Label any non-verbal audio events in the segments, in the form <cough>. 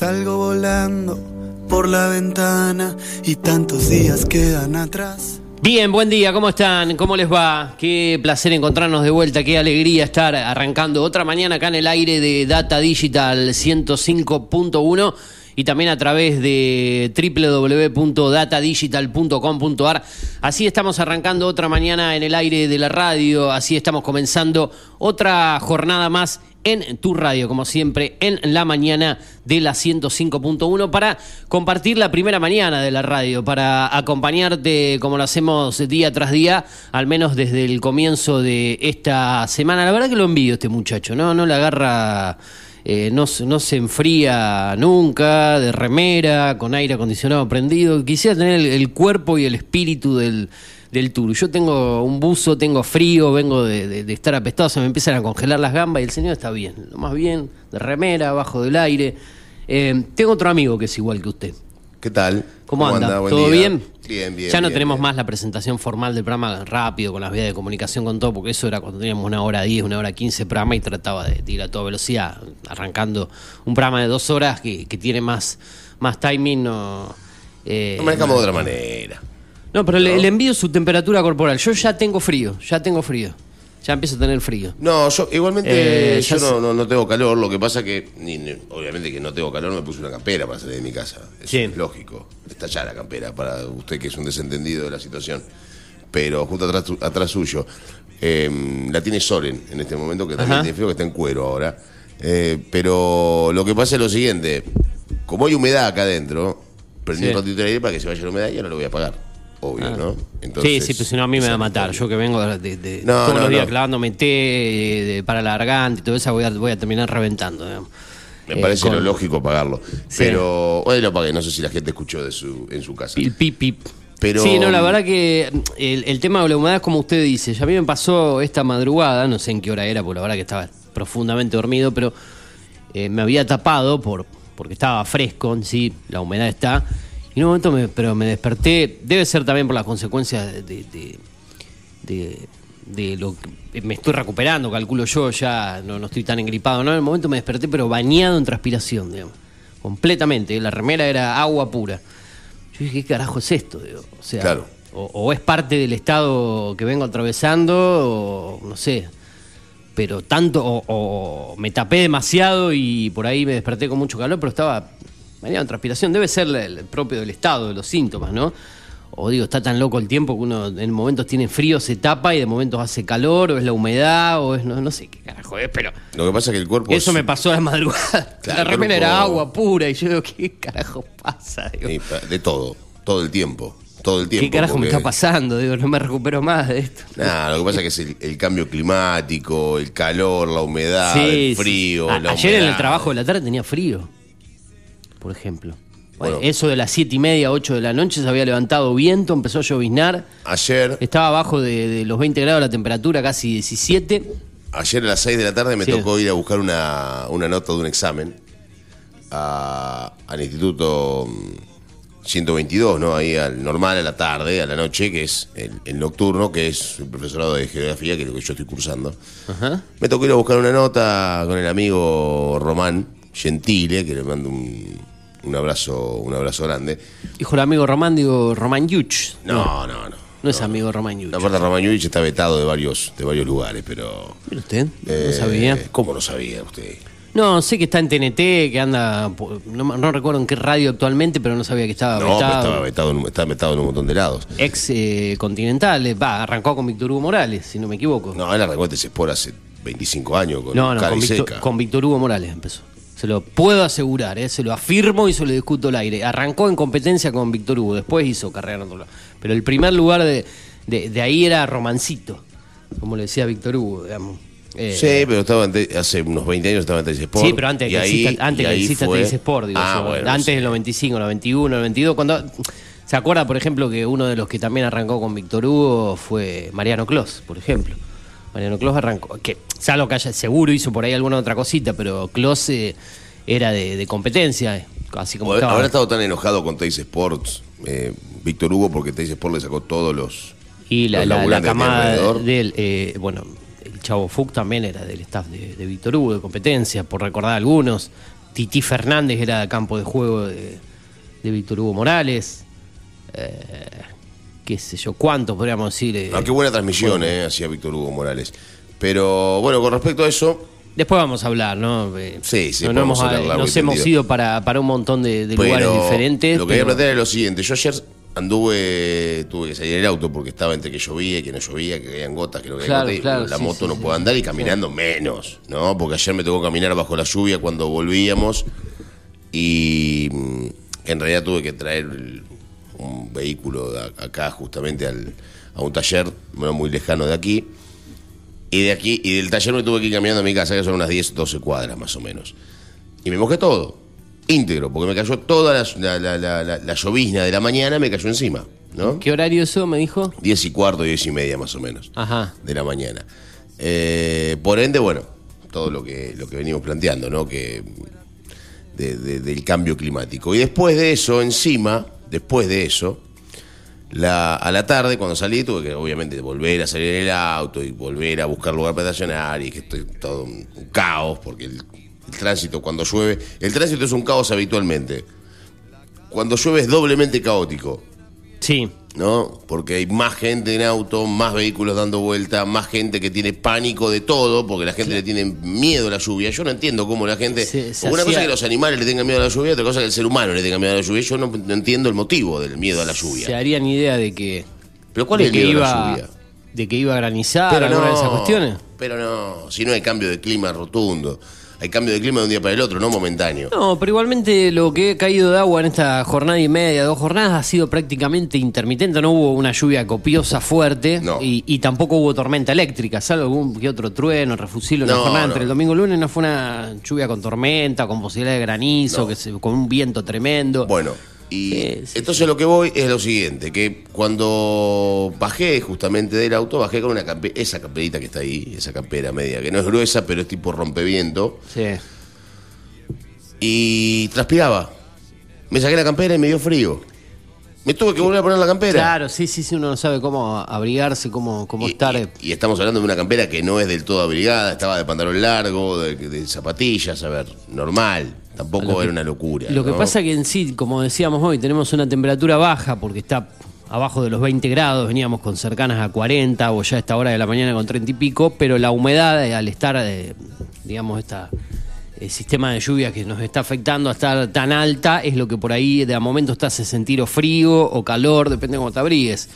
Salgo volando por la ventana y tantos días quedan atrás. Bien, buen día, ¿cómo están? ¿Cómo les va? Qué placer encontrarnos de vuelta, qué alegría estar arrancando otra mañana acá en el aire de Data Digital 105.1 y también a través de www.datadigital.com.ar. Así estamos arrancando otra mañana en el aire de la radio, así estamos comenzando otra jornada más en tu radio, como siempre, en la mañana de la 105.1 para compartir la primera mañana de la radio, para acompañarte como lo hacemos día tras día, al menos desde el comienzo de esta semana. La verdad que lo envío este muchacho, ¿no? No le agarra... Eh, no, no, se enfría nunca, de remera, con aire acondicionado prendido. Quisiera tener el cuerpo y el espíritu del, del tour. Yo tengo un buzo, tengo frío, vengo de, estar apestado, se me empiezan a congelar las gambas y el señor está bien, lo más bien, de remera, bajo del aire. Eh, tengo otro amigo que es igual que usted. ¿Qué tal? ¿Cómo, anda? ¿Todo bien? Bien, bien. Ya no tenemos más la presentación formal del programa rápido, con las vías de comunicación, con todo, porque eso era cuando teníamos una hora diez, una hora quince programa y trataba de ir a toda velocidad, arrancando un programa de dos horas que, tiene más, más timing. No, eh, no manejamos de otra manera. No, pero Le, envío su temperatura corporal. Yo ya tengo frío, ya tengo frío. Ya empiezo a tener frío. No, yo igualmente eh, yo no, no, tengo calor. Lo que pasa que, obviamente que no tengo calor, me puse una campera para salir de mi casa. es lógico. Está ya la campera para usted que es un desentendido de la situación. Pero justo atrás, atrás suyo, em, la tiene Soren en este momento, que también tiene frío, que está en cuero ahora. Eh, pero lo que pasa es lo siguiente: como hay humedad acá adentro, prendí un ratito de aire para que se vaya la humedad y ahora lo voy a apagar obvio, ah. ¿no? sí, sí, pero si no a mí me va a matar. Yo que vengo de, todos los días clavándome té para la garganta y todo eso, voy a, voy a terminar reventando. Me parece eh, lo lógico pagarlo. Pero hoy lo pagué, no sé si la gente escuchó de su, en su casa. El pip, pip. Pero... Sí, no, la verdad que el, tema de la humedad es como usted dice. Ya a mí me pasó esta madrugada, no sé en qué hora era, porque la verdad que estaba profundamente dormido, pero eh, me había tapado por porque estaba fresco en sí, la humedad está y en un momento, me, pero me desperté, debe ser también por las consecuencias de, de, lo que me estoy recuperando, calculo yo, ya no, no estoy tan engripado, ¿no? En el momento me desperté, pero bañado en transpiración, digamos, completamente. La remera era agua pura. Yo dije, ¿qué carajo es esto? O sea, o, es parte del estado que vengo atravesando, o no sé. Pero tanto, o, o me tapé demasiado y por ahí me desperté con mucho calor, pero estaba en transpiración debe ser el propio del estado, de los síntomas, ¿no? O digo, está tan loco el tiempo que uno en momentos tiene frío, se tapa y de momentos hace calor, o es la humedad, o es no, no sé qué carajo es, pero. Lo que pasa es que el cuerpo. Eso me pasó a la madrugada. <laughs> la remera era agua pura y yo digo, ¿qué carajo pasa? de todo, todo el tiempo. Todo el tiempo. ¿Qué carajo me está pasando? Digo, no me recupero más de esto. Nada, lo que pasa es que es el, cambio climático, el calor, la humedad, el frío. ayer en el trabajo de la tarde tenía frío por ejemplo. eso de las siete y media, 8 de la noche, se había levantado viento, empezó a lloviznar. Ayer. Estaba abajo de, los 20 grados la temperatura, casi 17. Ayer a las 6 de la tarde me tocó ir a buscar una, nota de un examen al Instituto 122, mm, ¿no? Ahí al normal, a la tarde, a la noche, que es el, nocturno, que es el profesorado de geografía, que es lo que yo estoy cursando. Me tocó ir a buscar una nota con el amigo Román Gentile, que le mando un, abrazo, un abrazo grande. Hijo del amigo Román, digo Román Yuch. No, no, no. no. es amigo Román Yuch. Aparte, Román Yuch está vetado de varios, de varios lugares, pero. ¿Mira usted? no sabía. Eh, ¿Cómo no sabía usted? No, sé que está en TNT, que anda. No, recuerdo en qué radio actualmente, pero no sabía que estaba no, vetado. estaba vetado, está vetado en un montón de lados. Ex eh, continental, eh, va, arrancó con Víctor Hugo Morales, si no me equivoco. No, él arrancó ese por hace 25 años con No, no, con Víctor Hugo Morales empezó. Se lo puedo asegurar, ¿eh? se lo afirmo y se lo discuto al aire. Arrancó en competencia con Víctor Hugo, después hizo carrera en. Pero el primer lugar de, de, ahí era Romancito, como le decía Víctor Hugo, digamos. Eh, sí, pero estaba hace unos 20 años estaba en Teis Sport. Sí, pero antes que exista, antes que exista Sport, digo ah, antes del 95, 91, 92, cuando... ¿Se acuerda, por ejemplo, que uno de los que también arrancó con Víctor Hugo fue Mariano Clos, por ejemplo? Mariano Clos arrancó, que salvo que haya, seguro hizo por ahí alguna otra cosita, pero Clos eh, era de, competencia, eh, así como estaba. Habrá estado tan enojado con Teis Sports, eh, Víctor Hugo, porque Teis Sports le sacó todos los. Y la, la, camada de él, bueno, el Chavo Fuc también era del staff de, Víctor Hugo, de competencia, por recordar algunos. Titi Fernández era campo de juego de, Víctor Hugo Morales. Eh, qué sé yo, cuántos podríamos decir. Eh, ah, qué buena transmisión eh, hacía Víctor Hugo Morales. Pero bueno, con respecto a eso. Después vamos a hablar, ¿no? sí, sí, no, hemos, Nos hemos ido para, para un montón de, lugares diferentes. Lo que voy a plantear es lo siguiente. Yo ayer anduve, tuve que salir del auto porque estaba entre que llovía y que no llovía, que caían gotas, que no caían gotas, la moto no puede andar y caminando menos, ¿no? Porque ayer me tocó caminar bajo la lluvia cuando volvíamos y mm, en realidad tuve que traer un vehículo acá justamente al, a un taller no muy lejano de aquí. Y de aquí, y del taller me tuve que ir caminando a mi casa, que son unas 10, 12 cuadras más o menos. Y me mojé todo íntegro, porque me cayó toda la, la, llovizna de la mañana, me cayó encima. ¿no? ¿Qué horario eso me dijo? Diez y cuarto, diez y media más o menos Ajá. de la mañana. Eh, por ende, bueno, todo lo que, lo que venimos planteando, ¿no? Que del cambio climático. Y después de eso, encima, después de eso, la, a la tarde, cuando salí, tuve que obviamente volver a salir en el auto y volver a buscar lugar para estacionar y que estoy todo un caos porque el el tránsito cuando llueve. El tránsito es un caos habitualmente. Cuando llueve es doblemente caótico. Sí. ¿No? Porque hay más gente en auto, más vehículos dando vuelta, más gente que tiene pánico de todo, porque la gente le tiene miedo a la lluvia. Yo no entiendo cómo la gente. una cosa es que los animales le tengan miedo a la lluvia, otra cosa es que el ser humano le tenga miedo a la lluvia. Yo no, entiendo el motivo del miedo a la lluvia. Se harían idea de que. ¿Pero cuál es el miedo a la lluvia? De que iba a granizar, alguna de esas cuestiones. Pero no, si no hay cambio de clima rotundo hay cambio de clima de un día para el otro, no momentáneo. No, pero igualmente lo que ha caído de agua en esta jornada y media, dos jornadas, ha sido prácticamente intermitente. No hubo una lluvia copiosa fuerte y, tampoco hubo tormenta eléctrica, salvo algún que otro trueno, refusilo en la jornada entre el domingo y el lunes. No fue una lluvia con tormenta, con posibilidad de granizo, que con un viento tremendo. Bueno, y entonces lo que voy es lo siguiente, que cuando bajé justamente del auto, bajé con una esa camperita que está ahí, esa campera media, que no es gruesa, pero es tipo rompeviento. Sí. Y transpiraba. Me saqué la campera y me dio frío. Me tuve que volver a poner la campera. Claro, sí, sí, sí, uno no sabe cómo abrigarse, cómo, cómo estar. Y, estamos hablando de una campera que no es del todo abrigada, estaba de pantalón largo, de zapatillas, a ver, normal. Tampoco era una locura. Lo que pasa que en sí, como decíamos hoy, tenemos una temperatura baja porque está abajo de los 20 grados, veníamos con cercanas a 40 o ya a esta hora de la mañana con 30 y pico, pero la humedad eh, al estar, eh, digamos, esta el sistema de lluvia que nos está afectando a estar tan alta es lo que por ahí de a momento está hace sentir o frío o calor, depende de cómo te abrigues.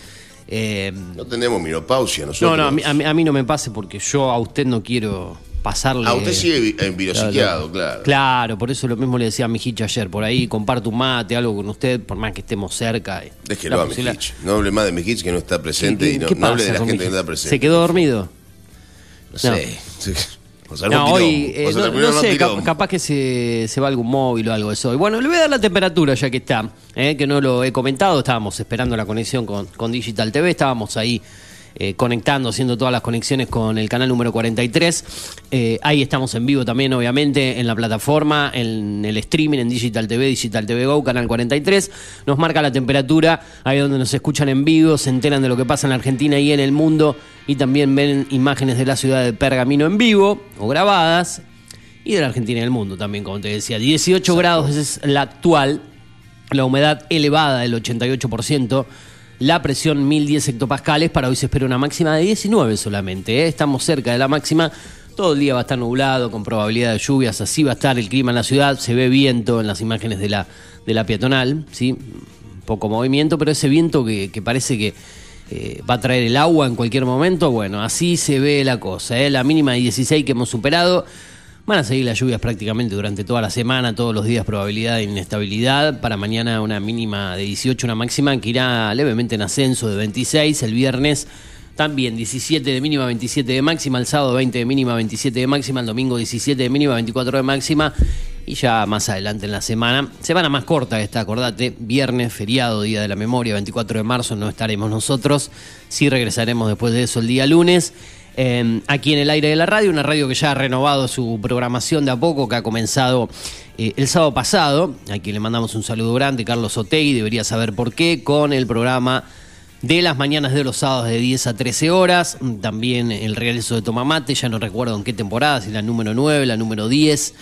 Eh, no tenemos menopausia nosotros. No, no, a mí, no me pase porque yo a usted no quiero pasarle. A usted sigue en claro, claro. Por eso lo mismo le decía a Mijich ayer, por ahí comparto un mate, algo con usted, por más que estemos cerca. Déjelo a Mijich. No hable más de Mijich que no está presente y no, hable de la gente que no está presente. ¿Se quedó dormido? No sé. No, <laughs> hoy, eh, no, sé, capaz que se, se, va algún móvil o algo de eso. Y bueno, le voy a dar la temperatura ya que está, eh, que no lo he comentado. Estábamos esperando la conexión con, con Digital TV, estábamos ahí eh, conectando, haciendo todas las conexiones con el canal número 43. Eh, ahí estamos en vivo también, obviamente, en la plataforma, en el streaming, en Digital TV, Digital TV Go, canal 43. Nos marca la temperatura, ahí donde nos escuchan en vivo, se enteran de lo que pasa en Argentina y en el mundo, y también ven imágenes de la ciudad de Pergamino en vivo o grabadas, y de la Argentina y el mundo también, como te decía. 18 grados es la actual, la humedad elevada del 88% la presión 1010 hectopascales. Para hoy se espera una máxima de 19 solamente. ¿eh? Estamos cerca de la máxima. Todo el día va a estar nublado, con probabilidad de lluvias. Así va a estar el clima en la ciudad. Se ve viento en las imágenes de la, de la peatonal. ¿sí? Poco movimiento, pero ese viento que, parece que eh, va a traer el agua en cualquier momento. Bueno, así se ve la cosa. ¿eh? La mínima de 16 que hemos superado. Van a seguir las lluvias prácticamente durante toda la semana, todos los días probabilidad de inestabilidad. Para mañana una mínima de 18, una máxima que irá levemente en ascenso de 26. El viernes también 17 de mínima, 27 de máxima. El sábado 20 de mínima, 27 de máxima. El domingo 17 de mínima, 24 de máxima. Y ya más adelante en la semana, semana más corta esta, acordate, viernes, feriado, Día de la Memoria, 24 de marzo, no estaremos nosotros. Sí regresaremos después de eso el día lunes. Em, aquí en el aire de la radio, una radio que ya ha renovado su programación de a poco, que ha comenzado eh, el sábado pasado, a quien le mandamos un saludo grande, Carlos Otei, debería saber por qué, con el programa de las mañanas de los sábados de 10 a 13 horas, también el regreso de Tomamate, ya no recuerdo en qué temporada, si la número 9, la número 10.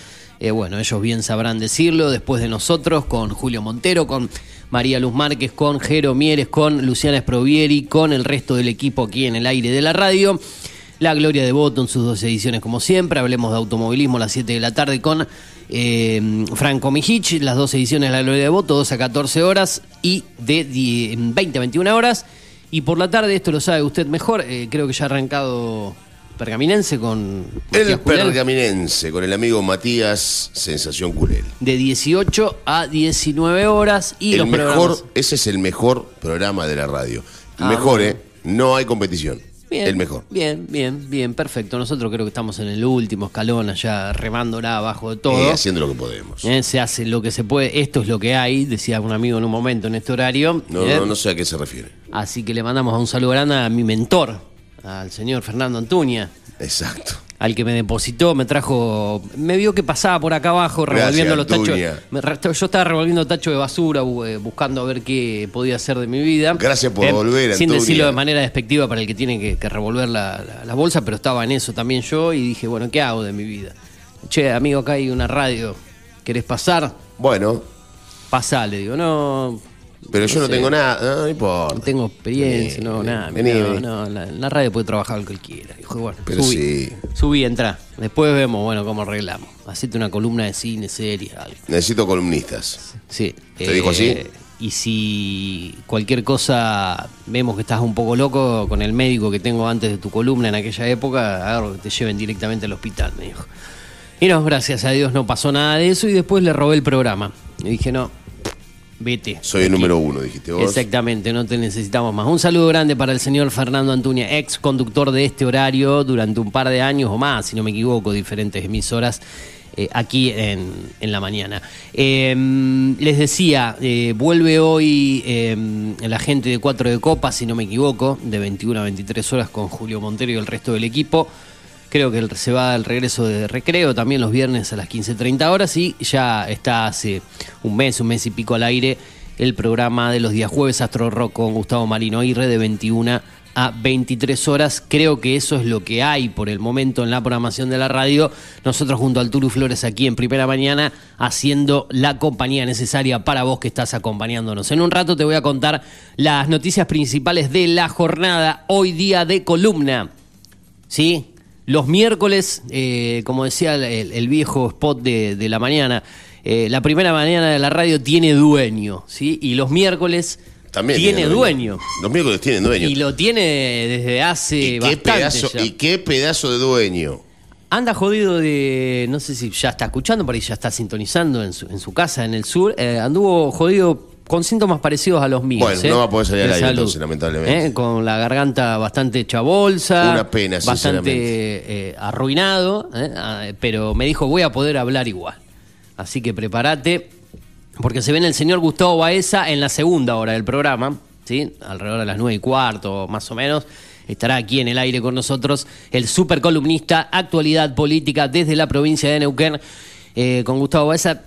bueno, ellos bien sabrán decirlo, después de nosotros, con Julio Montero, con María Luz Márquez, con Jero Mieres, con Luciana Sprovieri, con el resto del equipo aquí en el aire de la radio. La Gloria de Voto en sus dos ediciones como siempre. Hablemos de automovilismo a las 7 de la tarde con eh, Franco Mijich. Las dos ediciones de La Gloria de Voto, 2 a 14 horas y de 20 a 21 horas. Y por la tarde, esto lo sabe usted mejor, eh, creo que ya ha arrancado Pergaminense con... el Pergaminense, con el amigo Matías Sensación Culel. De 18 a 19 horas y el mejor, Ese es el mejor programa de la radio. Ah, mejor, ¿eh? No hay competición. Bien, el mejor. Bien, bien, bien, perfecto. Nosotros creo que estamos en el último escalón, allá remándola abajo de todo. Eh, haciendo lo que podemos. Eh, se hace lo que se puede. Esto es lo que hay, decía un amigo en un momento en este horario. No, no, no sé a qué se refiere. Así que le mandamos un saludo grande a mi mentor, al señor Fernando Antuña. Exacto. Al que me depositó, me trajo. Me vio que pasaba por acá abajo revolviendo los tachos. yo estaba revolviendo tachos de basura, eh, buscando a ver qué podía hacer de mi vida. Gracias por volver, Sin decirlo de manera despectiva para el que tiene que, revolver la, bolsa, pero estaba en eso también yo y dije, bueno, ¿qué hago de mi vida? Che, amigo, acá hay una radio. ¿Querés pasar? Bueno. Pasá, le digo, no pero yo no, tengo nada, no, importa. No tengo experiencia, no, nada. no, la, radio puede trabajar lo que él quiera. Dijo, bueno, Pero subí, sí. subí, entra. Después vemos, bueno, cómo arreglamos. Hacete una columna de cine, series, algo. Necesito columnistas. Sí. ¿Te dijo así? Eh, y si cualquier cosa vemos que estás un poco loco con el médico que tengo antes de tu columna en aquella época, agarro que te lleven directamente al hospital, me dijo. Y no, gracias a Dios no pasó nada de eso y después le robé el programa. Y dije, no, vete. Soy el número uno, dijiste vos. Exactamente, no te necesitamos más. Un saludo grande para el señor Fernando Antuña, ex conductor de este horario durante un par de años o más, si no me equivoco, diferentes emisoras. Eh, aquí en, la mañana. Em, les decía, eh, vuelve hoy em, la gente de Cuatro de Copa, si no me equivoco, de 21 a 23 horas con Julio Montero y el resto del equipo. Creo que se va al regreso de recreo también los viernes a las 15.30 horas y ya está hace un mes, un mes y pico al aire el programa de los días jueves Astro Rock con Gustavo Marino Irre de 21 a 23 horas. Creo que eso es lo que hay por el momento en la programación de la radio. Nosotros junto al Turu Flores aquí en primera mañana haciendo la compañía necesaria para vos que estás acompañándonos. En un rato te voy a contar las noticias principales de la jornada, hoy día de columna. ¿Sí? Los miércoles, eh, como decía el, viejo spot de, la mañana, eh, la primera mañana de la radio tiene dueño, ¿sí? Y los miércoles también tiene, dueño. Los miércoles tienen dueño. Y lo tiene desde hace ¿Y qué pedazo, ¿Y qué pedazo de dueño? Anda jodido de. No sé si ya está escuchando, por ahí ya está sintonizando en su, en su casa en el sur. Eh, anduvo jodido con síntomas parecidos a los míos. Bueno, ¿eh? no va a poder salir al aire entonces, lamentablemente. ¿eh? Con la garganta bastante hecha bolsa. Una pena, Bastante eh, arruinado, ah, pero me dijo, voy a poder hablar igual. Así que prepárate, porque se viene el señor Gustavo Baeza en la segunda hora del programa, ¿sí? alrededor de las nueve y cuarto, más o menos. Estará aquí en el aire con nosotros el supercolumnista Actualidad Política desde la provincia de Neuquén. con Gustavo Baeza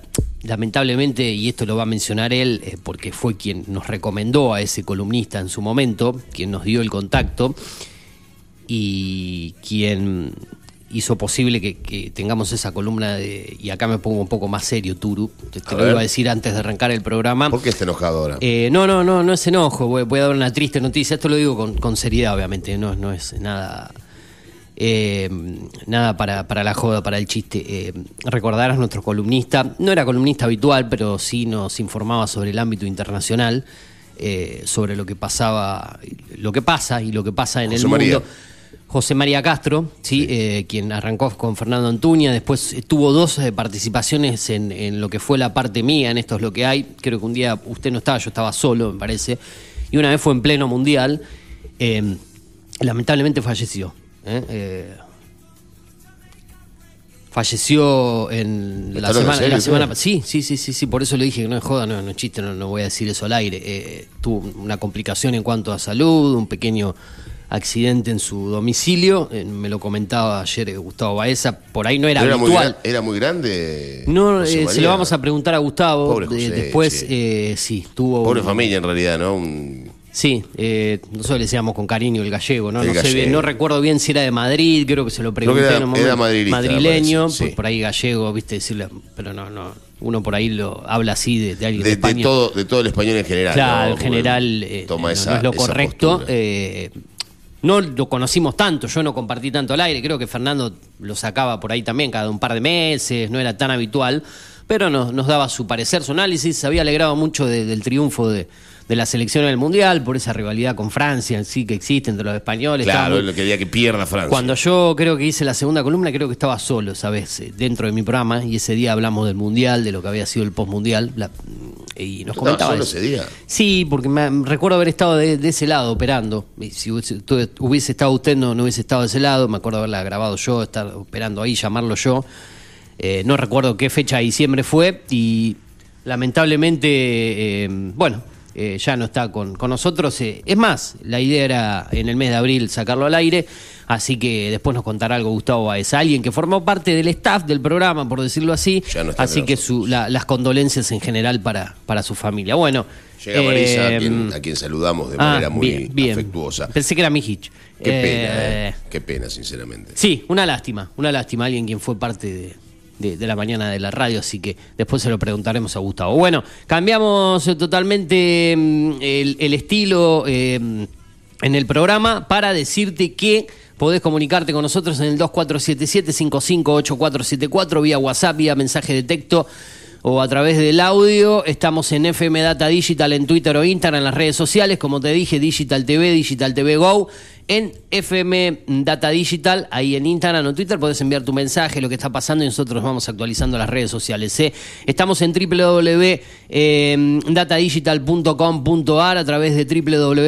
lamentablemente, y esto lo va a mencionar él, eh, porque fue quien nos recomendó a ese columnista en su momento, quien nos dio el contacto y quien hizo posible que, tengamos esa columna de, y acá me pongo un poco más serio, Turu, te, lo iba a decir antes de arrancar el programa. ¿Por qué está enojado ahora? Eh, no, no, no, no es enojo, voy, a dar una triste noticia, esto lo digo con, con seriedad, obviamente, no, no es nada eh, nada para, para, la joda, para el chiste. Eh, recordarás nuestro columnista, no era columnista habitual, pero sí nos informaba sobre el ámbito internacional, eh, sobre lo que pasaba, lo que pasa y lo que pasa en el mundo. José María Castro, ¿sí? Eh, quien arrancó con Fernando Antuña, después tuvo dos participaciones en, en, lo que fue la parte mía, en esto es lo que hay. Creo que un día usted no estaba, yo estaba solo, me parece, y una vez fue en pleno mundial. lamentablemente falleció. ¿Eh? Eh, falleció en la semana, la semana sí, sí, sí, sí, sí, por eso le dije que no es joda, no, no es chiste, no, voy a decir eso al aire. Eh, tuvo una complicación en cuanto a salud, un pequeño accidente en su domicilio, me lo comentaba ayer Gustavo Baeza, por ahí no era, habitual. Muy, ¿Era muy grande? No, se lo vamos a preguntar a Gustavo. después, sí, tuvo... Pobre familia en realidad, ¿no? Sí, eh, nosotros le decíamos con cariño el gallego, ¿no? no, sé bien, no recuerdo bien si era de Madrid, creo que se lo pregunté. Creo que era, madrileño, por, ahí gallego, viste, decirle, pero no, no, uno por ahí lo habla así de, alguien de, España. De todo, de todo el español en general. Claro, en general eh, no, es lo correcto. Eh, no lo conocimos tanto, yo no compartí tanto al aire, creo que Fernando lo sacaba por ahí también cada un par de meses, no era tan habitual, pero nos, nos daba su parecer, su análisis, se había alegrado mucho del triunfo de, de la selección en el Mundial, por esa rivalidad con Francia en sí que existe entre los españoles. Claro, lo que quería que pierda Francia. Cuando yo creo que hice la segunda columna, creo que estaba solo, ¿sabes? Dentro de mi programa, y ese día hablamos del Mundial, de lo que había sido el postmundial. Y nos comentaba. solo ese día? Sí, porque me, recuerdo haber estado de, ese lado operando. Y si hubiese, estado usted, no, no hubiese estado de ese lado. Me acuerdo haberla grabado yo, estar operando ahí, llamarlo yo. Eh, no recuerdo qué fecha de diciembre fue y lamentablemente, eh, bueno, eh, ya no está con, nosotros. Eh, es más, la idea era en el mes de abril sacarlo al aire, así que después nos contará algo Gustavo Baez, alguien que formó parte del staff del programa, por decirlo así, así que las condolencias en general para, para su familia. Bueno. Llega Marisa, a, quien, saludamos de ah, manera muy afectuosa. Pensé que era Mijic. Qué pena, qué pena, sinceramente. Sí, una lástima, una lástima, alguien quien fue parte de, de, la mañana de la radio, así que después se lo preguntaremos a Gustavo. Bueno, cambiamos totalmente mm, el, estilo eh, en el programa para decirte que podés comunicarte con nosotros en el 2477-558474 vía WhatsApp, vía mensaje de texto o a través del audio. Estamos en FM Data Digital en Twitter o Instagram, en las redes sociales, como te dije, Digital TV, Digital TV Go. En FM Data Digital, ahí en Instagram o Twitter, podés enviar tu mensaje, lo que está pasando y nosotros vamos actualizando las redes sociales. ¿eh? Estamos en www.datadigital.com.ar a través de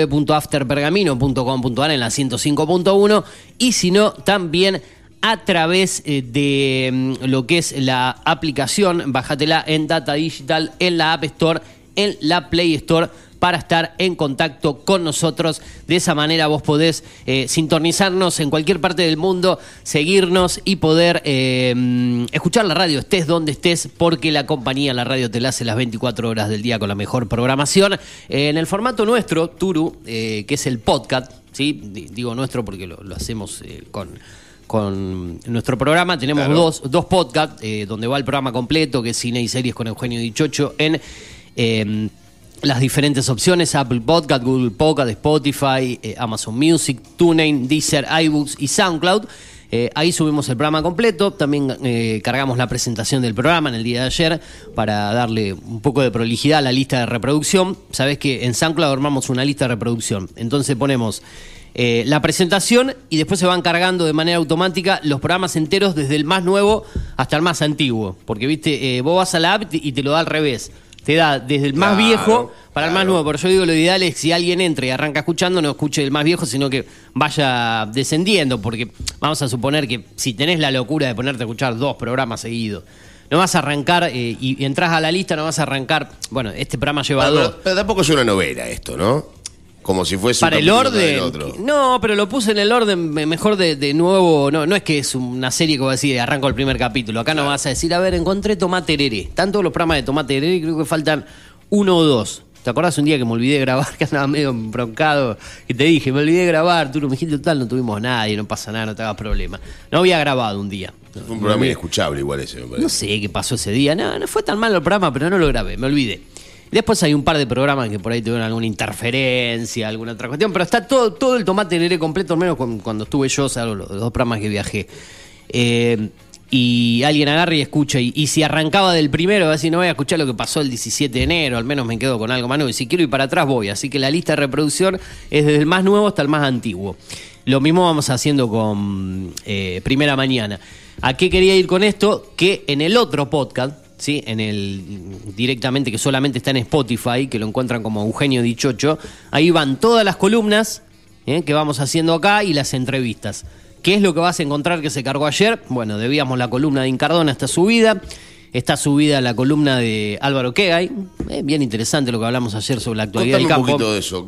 www.afterpergamino.com.ar en la 105.1 y si no, también a través eh, de mm, lo que es la aplicación, bájatela en Data Digital, en la App Store, en la Play Store para estar en contacto con nosotros. De esa manera vos podés eh, sintonizarnos en cualquier parte del mundo, seguirnos y poder eh, mm, escuchar la radio, estés donde estés, porque la compañía, la radio te la hace las 24 horas del día con la mejor programación. en el formato nuestro, Turu, que es el podcast, ¿sí? digo nuestro porque lo hacemos con con nuestro programa. Tenemos dos, dos podcasts eh, donde va el programa completo, que es Cine y Series con Eugenio Dichocho, en em, las diferentes opciones, Apple Podcast, Google Podcast, Spotify, eh, Amazon Music, TuneIn, Deezer, iBooks y SoundCloud. Eh, ahí subimos el programa completo, también cargamos la presentación del programa en el día de ayer para darle un poco de prolijidad a la lista de reproducción. Sabes que en SoundCloud armamos una lista de reproducción, entonces ponemos eh, la presentación y después se van cargando de manera automática los programas enteros desde el más nuevo hasta el más antiguo. Porque, viste, eh, vos vas a la app y te lo da al revés. Te da desde el más viejo para el más nuevo. Pero yo digo, lo ideal es si alguien entra y arranca escuchando, no escuche el más viejo, sino que vaya descendiendo. Porque vamos a suponer que si tenés la locura de ponerte a escuchar dos programas seguidos, no vas a arrancar eh, y, entras a la lista, no vas a arrancar. Bueno, este programa lleva dos. pero, tampoco es una novela esto, ¿no? Como si fuese Para el orden. No, pero lo puse en el orden mejor de, nuevo. No, no es que es una serie que va a decir arranco el primer capítulo. Acá no vas a decir, a ver, encontré tomate herere. Tanto los programas de tomate herere, creo que faltan uno o dos. ¿Te acordás un día que me olvidé de grabar, <laughs> que andaba medio broncado? Y te dije, me olvidé de grabar, tú me dijiste total, no tuvimos nadie, no pasa nada, no te hagas problema. No había grabado un día. Fue un programa inescuchable igual ese, me No sé qué pasó ese día. No, no fue tan malo el programa, pero no lo grabé, me olvidé. Después hay un par de programas que por ahí tuvieron alguna interferencia, alguna otra cuestión, pero está todo, todo el tomate aire completo, al menos cuando estuve yo, o sea, los dos programas que viajé. Eh, y alguien agarra y escucha, y, si arrancaba del primero, a ver si no voy a escuchar lo que pasó el 17 de enero, al menos me quedo con algo más nuevo, y si quiero ir para atrás voy, así que la lista de reproducción es desde el más nuevo hasta el más antiguo. Lo mismo vamos haciendo con eh, Primera Mañana. ¿A qué quería ir con esto? Que en el otro podcast, ¿sí? en el directamente que solamente está en Spotify, que lo encuentran como Eugenio Dichocho. Ahí van todas las columnas ¿eh? que vamos haciendo acá y las entrevistas. ¿Qué es lo que vas a encontrar que se cargó ayer? Bueno, debíamos la columna de Incardona, está subida. Está subida la columna de Álvaro Kegay. Eh, bien interesante lo que hablamos ayer sobre la actualidad del campo. un poquito de eso.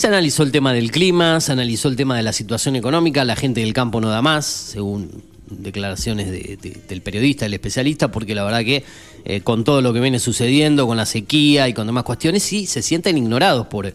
Se analizó el tema del clima, se analizó el tema de la situación económica. La gente del campo no da más, según declaraciones del periodista, del especialista, porque la verdad que eh, con todo lo que viene sucediendo, con la sequía y con demás cuestiones, sí se sienten ignorados por,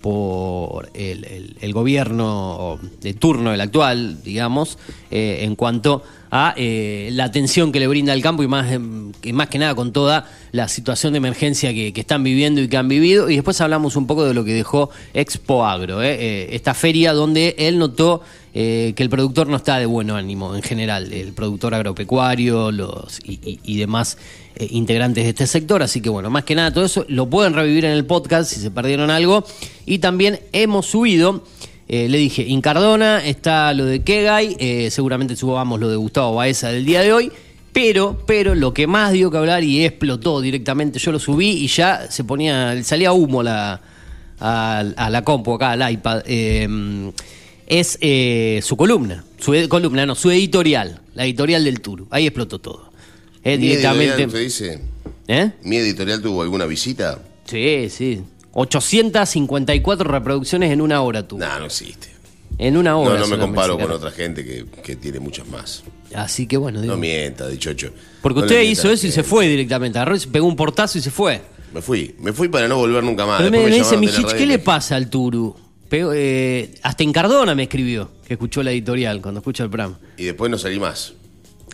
por el, gobierno de turno, el actual, digamos, eh, en cuanto a eh, la atención que le brinda el campo y más, em, más que nada con toda la situación de emergencia que, están viviendo y que han vivido. Y después hablamos un poco de lo que dejó Expo Agro, esta feria donde él notó que el productor no está de buen ánimo en general, el productor agropecuario los, y demás integrantes de este sector. Así que bueno, más que nada todo eso lo pueden revivir en el podcast si se perdieron algo. Y también hemos subido eh, le dije, Incardona, está lo de Kegay, eh, seguramente subamos lo de Gustavo Baeza del día de hoy, pero, pero lo que más dio que hablar y explotó directamente, yo lo subí y ya se ponía, salía humo la, a, la compu acá, al iPad, eh, es su columna, su columna, no, su editorial, la editorial del Turu, ahí explotó todo. directamente. dice? ¿Mi editorial tuvo alguna visita? Sí, sí. 854 reproducciones en una hora tú. No, no existe. En una hora. No, no me comparo con otra gente que, tiene muchas más. Así que bueno. No mienta, dichocho. Porque usted hizo eso y se fue directamente. pegó un portazo y se fue. Me fui. Me fui para no volver nunca más. me, dice, ¿qué le pasa al Turu? Eh, hasta en Cardona me escribió, que escuchó la editorial cuando escucha el programa. Y después no salí más.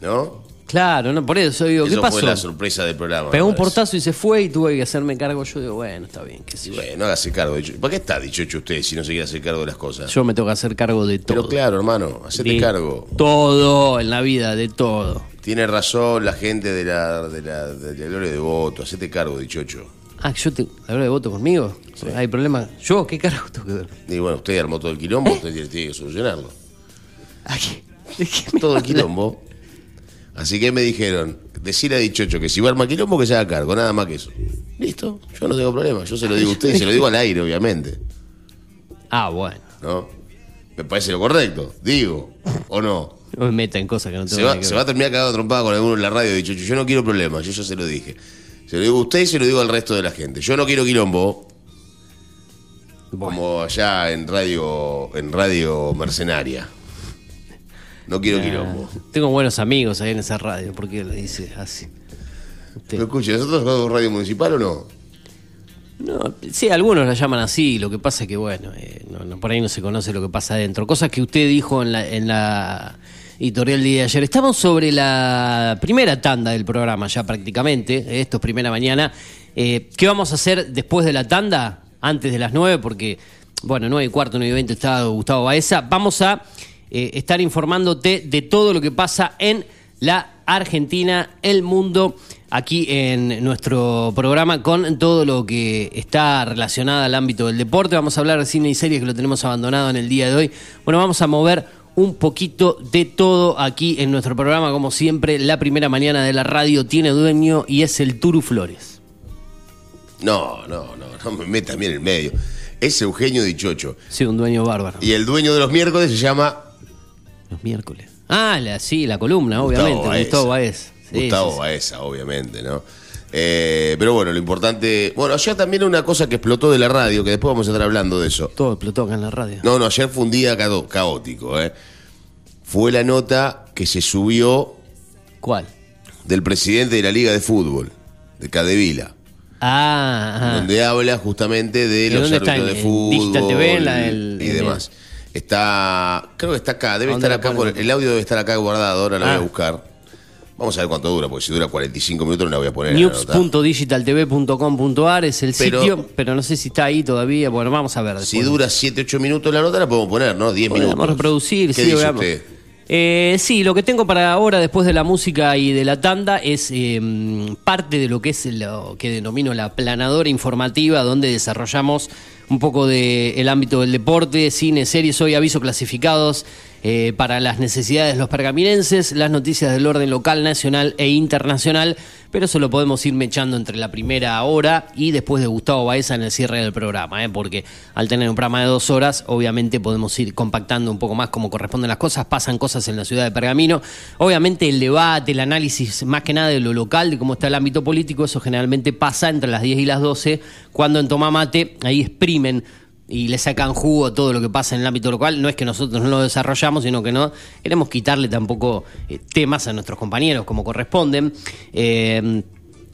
¿No? Claro, no, por eso digo, ¿qué pasó? fue la sorpresa del programa. Pegó un portazo y se fue y tuve que hacerme cargo. Yo digo, bueno, está bien. Que sí, bueno, hágase cargo. ¿Para qué está dicho usted si no se quiere hacer cargo de las cosas? Yo me tengo que hacer cargo de todo. Pero claro, hermano, hacete cargo. Todo en la vida, de todo. Tiene razón la gente de la, de la, de la gloria de voto. Hacete cargo, dichocho. Ah, yo te, la gloria de voto conmigo. ¿Hay problema? ¿Yo qué cargo tengo que ver? Y bueno, usted armó todo el quilombo, usted tiene que solucionarlo. Aquí. todo el quilombo. Así que me dijeron, decir a Dichocho que si va a armar quilombo que se haga cargo, nada más que eso. Listo, yo no tengo problema, yo se lo digo a usted y se lo digo al aire, obviamente. Ah, bueno. ¿No? Me parece lo correcto, digo, ¿o no? No me meta en cosas que no tengo se va, se va a terminar cagado trompada con alguno en la radio, Dichocho, yo no quiero problemas, yo ya se lo dije. Se lo digo a usted y se lo digo al resto de la gente. Yo no quiero quilombo. Como allá en radio, en radio mercenaria. No quiero quilombo. Tengo buenos amigos ahí en esa radio, ¿por qué lo dice así? Pero escuche, ¿nosotros somos radio municipal o no? No, sí, algunos la llaman así, lo que pasa es que, bueno, eh, por ahí no se conoce lo que pasa adentro. Cosas que usted dijo en la, en la editorial de ayer. Estamos sobre la primera tanda del programa ya prácticamente, esto es primera mañana. Eh, ¿Qué vamos a hacer después de la tanda? Antes de las nueve, porque, bueno, nueve y cuarto, nueve y veinte está Gustavo Baeza. Vamos a eh, estar informándote de todo lo que pasa en la Argentina, el mundo, aquí en nuestro programa con todo lo que está relacionado al ámbito del deporte. Vamos a hablar de cine y series que lo tenemos abandonado en el día de hoy. Bueno, vamos a mover un poquito de todo aquí en nuestro programa, como siempre. La primera mañana de la radio tiene dueño y es el Turu Flores. No, no, no, no me metas bien en el medio. Es Eugenio Dichocho. Sí, un dueño bárbaro. Y el dueño de los miércoles se llama los miércoles. Ah, sí, la columna, obviamente. Gustavo Baez. Gustavo Baeza, obviamente, ¿no? Eh, pero bueno, lo importante. Bueno, ayer también una cosa que explotó de la radio, que después vamos a estar hablando de eso. Todo explotó acá en la radio. No, no, ayer fue un día caótico, ¿eh? Fue la nota que se subió. ¿Cuál? Del presidente de la Liga de Fútbol, de Cadevila. Ah, Donde habla justamente de los árbitros de fútbol y demás. Está, creo que está acá, debe estar acá, el audio debe estar acá guardado, ahora lo voy a ah. buscar. Vamos a ver cuánto dura, porque si dura 45 minutos no la voy a poner. News.digitaltv.com.ar es el sitio, pero no sé si está ahí todavía. Bueno, vamos a ver. Si dura 7, 8 minutos la nota, la podemos poner, ¿no? 10 minutos. Vamos a reproducir, ¿Qué dice usted? Eh, sí, lo que tengo para ahora, después de la música y de la tanda, es em, parte de lo que es lo que denomino la planadora informativa, donde desarrollamos un poco del el ámbito del deporte, cine, series, hoy aviso clasificados eh, para las necesidades de los pergaminenses, las noticias del orden local, nacional e internacional, pero eso lo podemos ir mechando entre la primera hora y después de Gustavo Baeza en el cierre del programa, ¿eh? porque al tener un programa de dos horas, obviamente podemos ir compactando un poco más como corresponden las cosas, pasan cosas en la ciudad de Pergamino, obviamente el debate, el análisis más que nada de lo local, de cómo está el ámbito político, eso generalmente pasa entre las 10 y las 12, cuando en Tomamate ahí exprimen y le sacan jugo a todo lo que pasa en el ámbito local. No es que nosotros no lo desarrollamos, sino que no queremos quitarle tampoco eh, temas a nuestros compañeros como corresponden. Eh,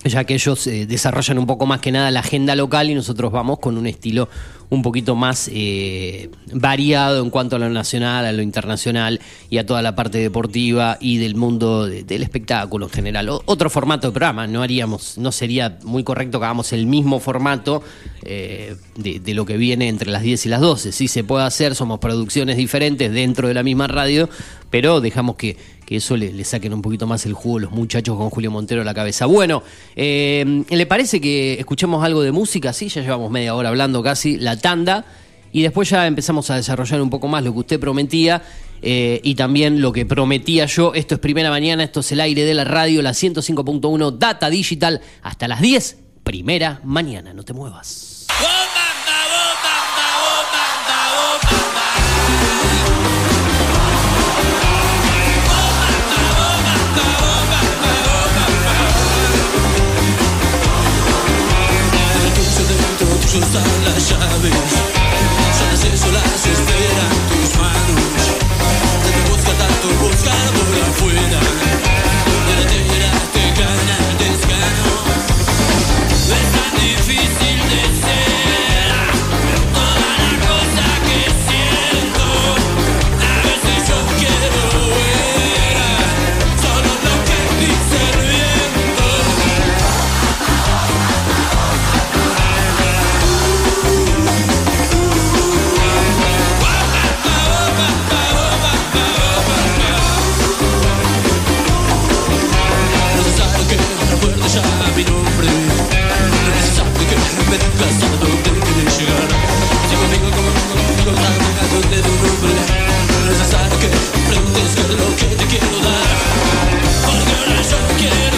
ya que ellos eh, desarrollan un poco más que nada la agenda local y nosotros vamos con un estilo un poquito más eh, variado en cuanto a lo nacional, a lo internacional y a toda la parte deportiva y del mundo del espectáculo en general. otro formato de programa, no haríamos, no sería muy correcto que hagamos el mismo formato eh, de, lo que viene entre las 10 y las 12. Sí se puede hacer, somos producciones diferentes dentro de la misma radio, pero dejamos que, eso le, saquen un poquito más el jugo los muchachos con Julio Montero a la cabeza. Bueno, eh, ¿le parece que escuchemos algo de música? Sí, ya llevamos media hora hablando casi. La tanda y después ya empezamos a desarrollar un poco más lo que usted prometía eh, y también lo que prometía yo. Esto es Primera Mañana, esto es el aire de la radio, la 105.1 Data Digital, hasta las 10, Primera Mañana, no te muevas. Las llaves, solas y solas esperan tus manos. Te busca tanto buscar por afuera, la te gana el. Es tan difícil de ser Porque ahora yo quiero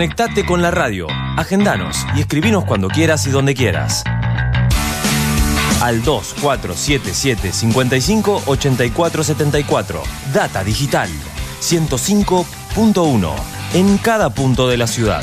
Conectate con la radio, agendanos y escribinos cuando quieras y donde quieras. Al 2477 55 84 74. Data Digital 105.1 en cada punto de la ciudad.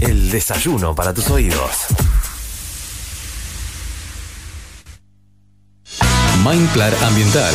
El desayuno para tus oídos. Mindplar Ambiental.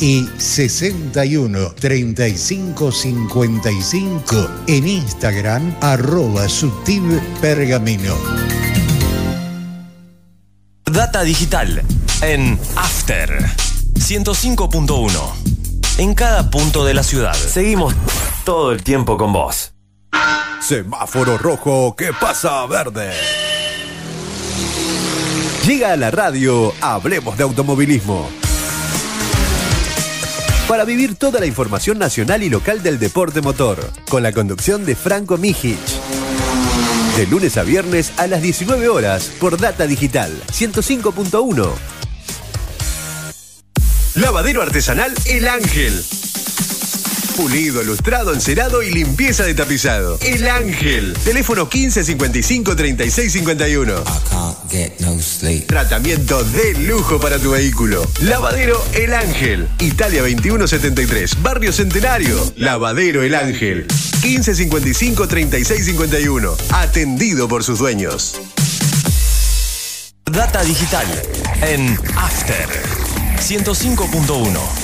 y 61 35 55 en Instagram arroba pergamino. Data digital en After 105.1. En cada punto de la ciudad. Seguimos todo el tiempo con vos. Semáforo rojo que pasa a verde. Llega a la radio Hablemos de Automovilismo para vivir toda la información nacional y local del deporte motor, con la conducción de Franco Mijic. De lunes a viernes a las 19 horas por Data Digital 105.1. Lavadero artesanal El Ángel Pulido, lustrado, encerado y limpieza de tapizado. El Ángel. Teléfono 1555 3651. Tratamiento de lujo para tu vehículo. Lavadero El Ángel. Italia 2173. Barrio Centenario. Lavadero El Ángel. 1555 3651. Atendido por sus dueños. Data digital en After 105.1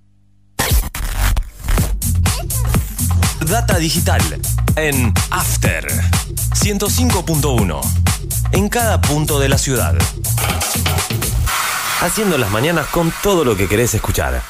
Data digital en After 105.1. En cada punto de la ciudad. Haciendo las mañanas con todo lo que querés escuchar.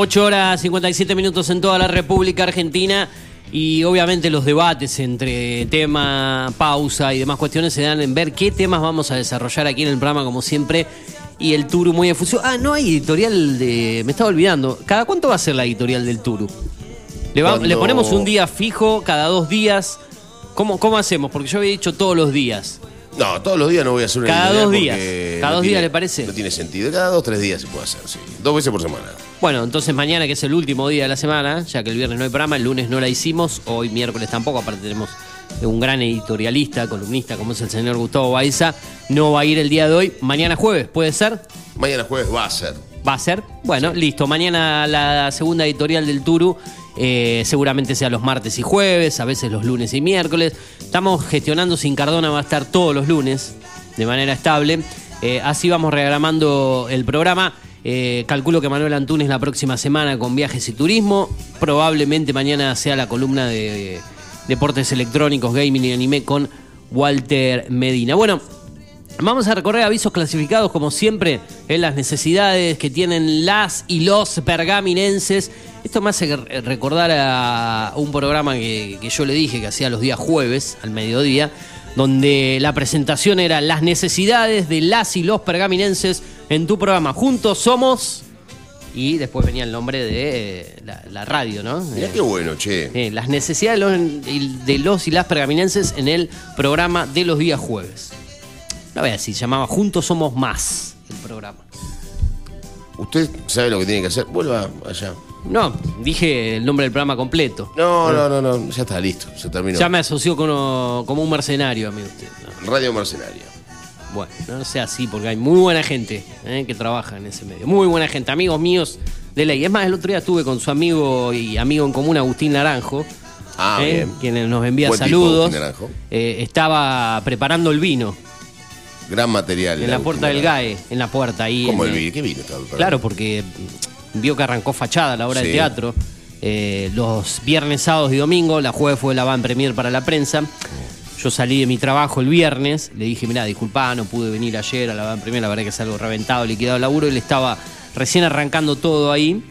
8 horas 57 minutos en toda la República Argentina. Y obviamente los debates entre tema, pausa y demás cuestiones se dan en ver qué temas vamos a desarrollar aquí en el programa, como siempre. Y el Turu muy efusivo. Ah, no hay editorial de. Me estaba olvidando. ¿Cada cuánto va a ser la editorial del Turu? Le, ponemos un día fijo, cada dos días. ¿Cómo, ¿Cómo hacemos? Porque yo había dicho todos los días. No, todos los días no voy a hacer una Cada dos días. ¿Cada dos días le parece? No tiene sentido. Cada dos, tres días se puede hacer, sí. Dos veces por semana. Bueno, entonces mañana, que es el último día de la semana, ya que el viernes no hay programa, el lunes no la hicimos, hoy miércoles tampoco, aparte tenemos un gran editorialista, columnista como es el señor Gustavo Baiza, no va a ir el día de hoy, mañana jueves, ¿puede ser? Mañana jueves va a ser. ¿Va a ser? Bueno, listo, mañana la segunda editorial del Turu. eh, seguramente sea los martes y jueves, a veces los lunes y miércoles. Estamos gestionando sin Cardona, va a estar todos los lunes de manera estable. Eh, así vamos reagramando el programa. Eh, calculo que Manuel Antunes la próxima semana con viajes y turismo. Probablemente mañana sea la columna de deportes electrónicos, gaming y anime con Walter Medina. Bueno, vamos a recorrer avisos clasificados como siempre en las necesidades que tienen las y los pergaminenses. Esto me hace recordar a un programa que, que yo le dije que hacía los días jueves al mediodía donde la presentación era las necesidades de las y los pergaminenses en tu programa. Juntos somos. Y después venía el nombre de eh, la, la radio, ¿no? Mirá Eh, qué bueno, che. eh, las necesidades de los, de los y las pergaminenses en el programa de los días jueves. No voy a decir, llamaba Juntos Somos Más el programa. Usted sabe lo que tiene que hacer. Vuelva allá. No, dije el nombre del programa completo. No, no, no, no. Ya está listo. Se terminó. Ya me asoció como un mercenario, amigo usted. No. Radio Mercenaria. Bueno, no sea así, porque hay muy buena gente eh, que trabaja en ese medio. Muy buena gente, amigos míos de ley. Es más, el otro día estuve con su amigo y amigo en común, Agustín Naranjo. Ah, eh, bien. Quien nos envía Buen tipo, saludos. Agustín Naranjo. Eh, estaba preparando el vino Gran material. en la puerta del. GAE, en la puerta ahí. ¿Cómo en- el vino? ¿Qué vino estaba preparando? Claro, porque vio que arrancó fachada la obra de Sí. teatro. Eh, los viernes, sábados y domingos, la jueves fue la van premier para la prensa. Yo salí de mi trabajo el viernes, le dije, mirá, disculpá, no pude venir ayer a la van premier, la verdad que es algo reventado, liquidado el laburo, le estaba recién arrancando todo ahí.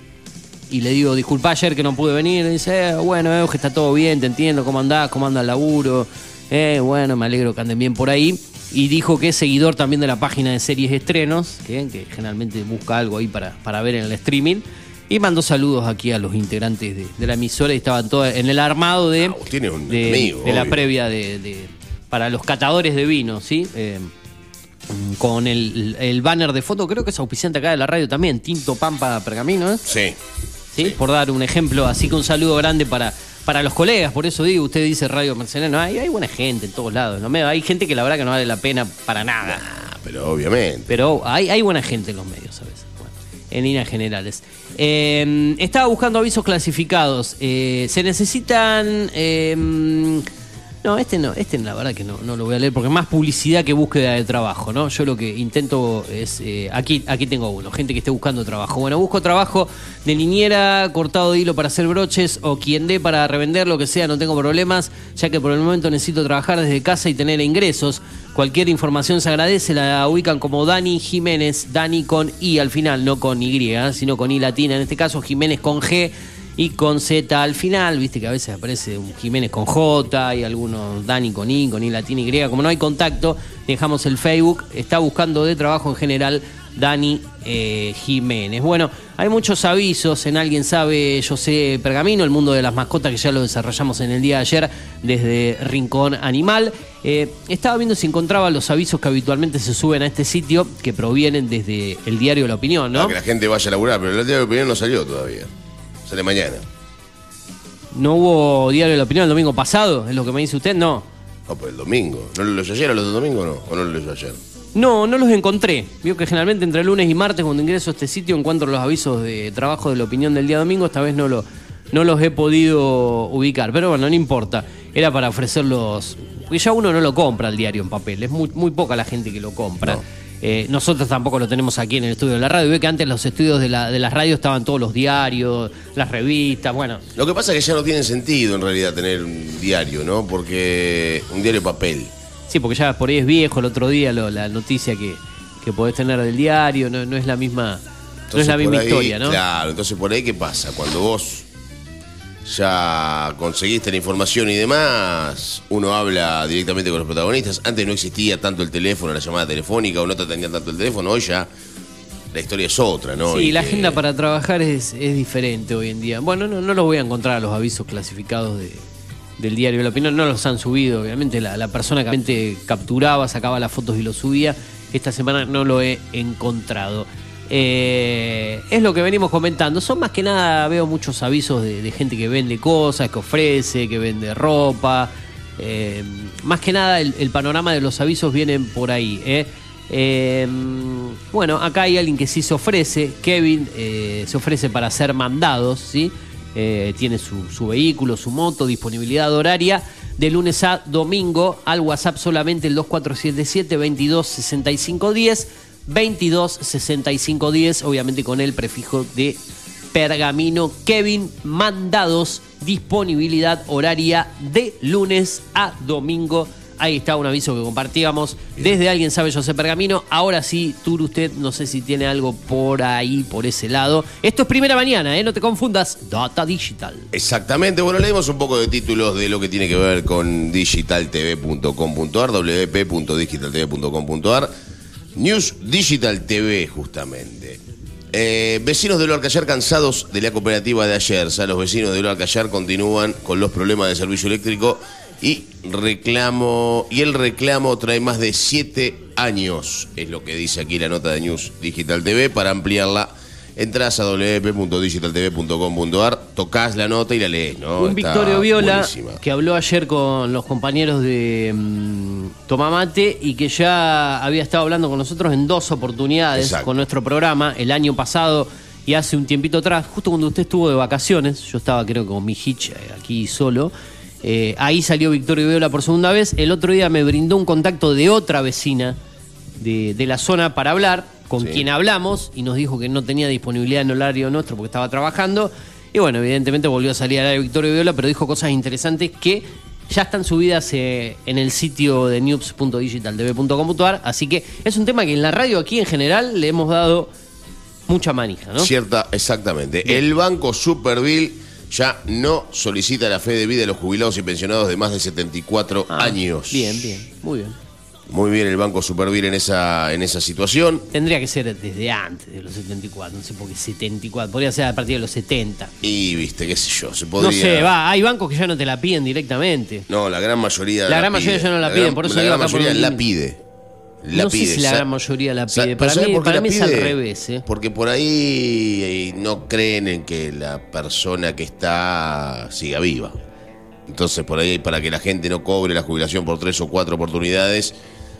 Y le digo, disculpá ayer que no pude venir. Y dice, eh, bueno, Euge, está todo bien, te entiendo, ¿cómo andás? ¿Cómo anda el laburo? Eh, bueno, me alegro que anden bien por ahí. Y dijo que es seguidor también de la página de series estrenos, que, que generalmente busca algo ahí para, para ver en el streaming. Y mandó saludos aquí a los integrantes de, de la emisora y estaban todos en el armado de, Tiene un de, amigo. de la previa de, para los catadores de vino, ¿sí? Eh, con el, el banner de foto, creo que es auspiciante acá de la radio también, Tinto Pampa Pergamino, ¿eh? Sí. ¿sí? Por dar un ejemplo, así que un saludo grande para, para los colegas, por eso digo, usted dice Radio Mercenario, no, hay, hay buena gente en todos lados, ¿no? hay gente que la verdad que no vale la pena para nada. Pero obviamente. Pero hay, hay buena gente en los medios a veces, bueno, en líneas generales. Eh, estaba buscando avisos clasificados, Eh, se necesitan... eh, no, este no, este la verdad que no, no lo voy a leer porque más publicidad que búsqueda de trabajo, ¿no? Yo lo que intento es, eh, aquí, aquí tengo uno, gente que esté buscando trabajo. Bueno, busco trabajo de niñera, cortado de hilo para hacer broches o quien dé para revender, lo que sea, no tengo problemas, ya que por el momento necesito trabajar desde casa y tener ingresos. Cualquier información se agradece, la ubican como Dani Jiménez, Dani con I al final, no con Y, ¿eh? sino con I latina, en este caso Jiménez con G y con Z al final, viste que a veces aparece un Jiménez con J y algunos Dani con I, con I latina Y, como no hay contacto, dejamos el Facebook, está buscando de trabajo en general Dani eh, Jiménez. Bueno, hay muchos avisos en Alguien Sabe, Yo Sé Pergamino, el mundo de las mascotas que ya lo desarrollamos en el día de ayer desde Rincón Animal. Eh, estaba viendo si encontraba los avisos que habitualmente se suben a este sitio que provienen desde el diario La Opinión, ¿no? Para que la gente vaya a laburar, pero el diario de opinión no salió todavía. Sale mañana. ¿No hubo diario de la opinión el domingo pasado? ¿Es lo que me dice usted? No. No, pues el domingo. ¿No lo leyó ayer o los de domingo no? ¿O no lo leyó ayer? No, no los encontré. Vio que generalmente entre lunes y martes, cuando ingreso a este sitio, encuentro los avisos de trabajo de la opinión del día domingo. Esta vez no, lo, no los he podido ubicar. Pero bueno, no importa. Era para ofrecerlos. Porque ya uno no lo compra el diario en papel. Es muy, muy poca la gente que lo compra. Eh, nosotros tampoco lo tenemos aquí en el estudio de la radio. Ve que antes los estudios de, la, de las radios estaban todos los diarios, las revistas, bueno. Lo que pasa es que ya no tiene sentido en realidad tener un diario, ¿no? Porque un diario papel. Sí, porque ya por ahí es viejo el otro día lo- la noticia que, que podés tener del diario, no, no es la misma, no es la misma ahí, historia, ¿no? Claro, entonces por ahí, ¿qué pasa? Cuando vos ya conseguiste la información y demás, uno habla directamente con los protagonistas. Antes no existía tanto el teléfono, la llamada telefónica, o no te atendían tanto el teléfono, hoy ya la historia es otra, ¿no? Sí, Y la que- agenda para trabajar es, es diferente hoy en día. Bueno, no, no los voy a encontrar a los avisos clasificados de- del diario la opinión, no los han subido, obviamente la, la persona que capturaba, sacaba las fotos y los subía, esta semana no lo he encontrado. Eh, es lo que venimos comentando. Son más que nada, veo muchos avisos de, gente que vende cosas, que ofrece, que vende ropa. Eh, más que nada el, panorama de los avisos vienen por ahí. ¿eh? Bueno, acá hay alguien que sí se ofrece. Kevin se ofrece para ser mandados, ¿sí? Tiene su, su vehículo, su moto, disponibilidad horaria de lunes a domingo al WhatsApp solamente el 2477 22 65 10 22 65 10 obviamente con el prefijo de pergamino Kevin mandados disponibilidad horaria de lunes a domingo Ahí está un aviso que compartíamos desde Alguien Sabe Yo Sé Pergamino. Ahora sí, Tur, usted no sé si tiene algo por ahí, por ese lado. Esto es primera mañana, ¿eh? No te confundas. Data Digital. Exactamente, bueno, leemos un poco de títulos de lo que tiene que ver con digitaltv.com.ar, wp.digitaltv.com.ar, News Digital TV, justamente. Eh, vecinos de Loarcallar cansados de la cooperativa de ayer. O los vecinos de Loarcallar continúan con los problemas de servicio eléctrico y reclamo y el reclamo trae más de siete años, es lo que dice aquí la nota de News Digital TV. Para ampliarla, entras a www.digitaltv.com.ar, tocas la nota y la lees, ¿no? Un Está Victorio Viola buenísima. que habló ayer con los compañeros de mm, Tomamate y que ya había estado hablando con nosotros en dos oportunidades Exacto. con nuestro programa el año pasado y hace un tiempito atrás, justo cuando usted estuvo de vacaciones, yo estaba creo con mi hitch eh, aquí solo. eh, ahí salió Victorio Viola por segunda vez. El otro día me brindó un contacto de otra vecina de, de la zona para hablar, con Sí. quien hablamos y nos dijo que no tenía disponibilidad en horario nuestro porque estaba trabajando. Y bueno, evidentemente volvió a salir al aire Victorio Viola, pero dijo cosas interesantes que ya están subidas eh, en el sitio de news.digitaltv.com.ar. Así que es un tema que en la radio aquí en general le hemos dado mucha manija, ¿no? Cierta, exactamente. El Banco Superville ya no solicita la fe de vida de los jubilados y pensionados de más de 74 Ah, años. Bien, bien, muy bien. Muy bien el Banco Superville en esa, en esa situación. Tendría que ser desde antes de los 74, no sé por qué 74, podría ser a partir de los 70. Y viste, qué sé yo, se podría... No sé, va, hay bancos que ya no te la piden directamente. No, la gran mayoría La gran mayoría ya no la piden, gran- por eso la gran mayoría la pide. La no pide. sé si la gran mayoría la pide. Para ¿sabe mí, para la mí es al revés. ¿eh? Porque por ahí eh, no creen en que la persona que está siga viva. Entonces, por ahí, para que la gente no cobre la jubilación por tres o cuatro oportunidades,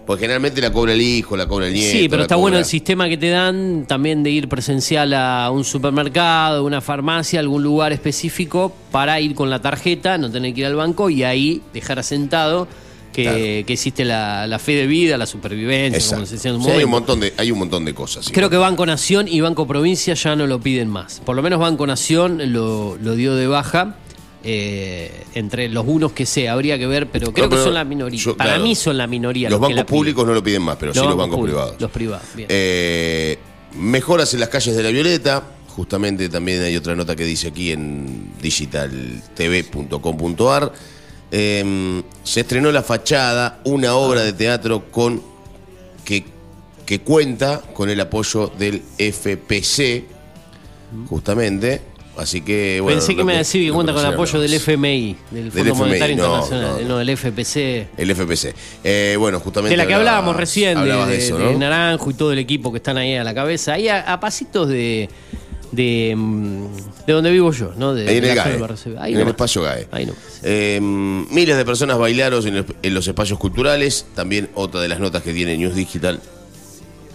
pues generalmente la cobra el hijo, la cobra el nieto. Sí, pero está bueno el sistema que te dan también de ir presencial a un supermercado, una farmacia, algún lugar específico para ir con la tarjeta, no tener que ir al banco y ahí dejar asentado que, que existe la, la fe de vida, la supervivencia, como se decía en un Sí, hay, un montón de, hay un montón de cosas. sí. Creo que Banco Nación y Banco Provincia ya no lo piden más. Por lo menos Banco Nación lo, lo dio de baja. Eh, entre los unos que sé, habría que ver, pero creo No, que son la minoría. yo, Para claro, mí son la minoría. Los bancos públicos no lo piden más, pero sí los bancos públicos, privados. Los privados, bien. Eh, mejoras en las calles de la Violeta. Justamente también hay otra nota que dice aquí en digitaltv.com.ar. Eh, se estrenó La Fachada, una obra de teatro con que, que cuenta con el apoyo del FPC, justamente. Así que bueno. Pensé que me iba a decir que cuenta con el apoyo del. FMI, del Fondo FMI, Monetario no, Internacional, no, no, del FPC. El FPC. Eh, bueno, justamente. De la que hablábamos recién, de, hablabas de de- eso, de ¿no? Naranjo y todo el equipo que están ahí a la cabeza, ahí a, a pasitos de, de, mm, de donde vivo yo, ¿no? De, Ahí en el GAE. Ahí en el espacio GAE. Ahí nomás. Eh, miles de personas bailaron en, los- en los espacios culturales. También otra de las notas que tiene News Digital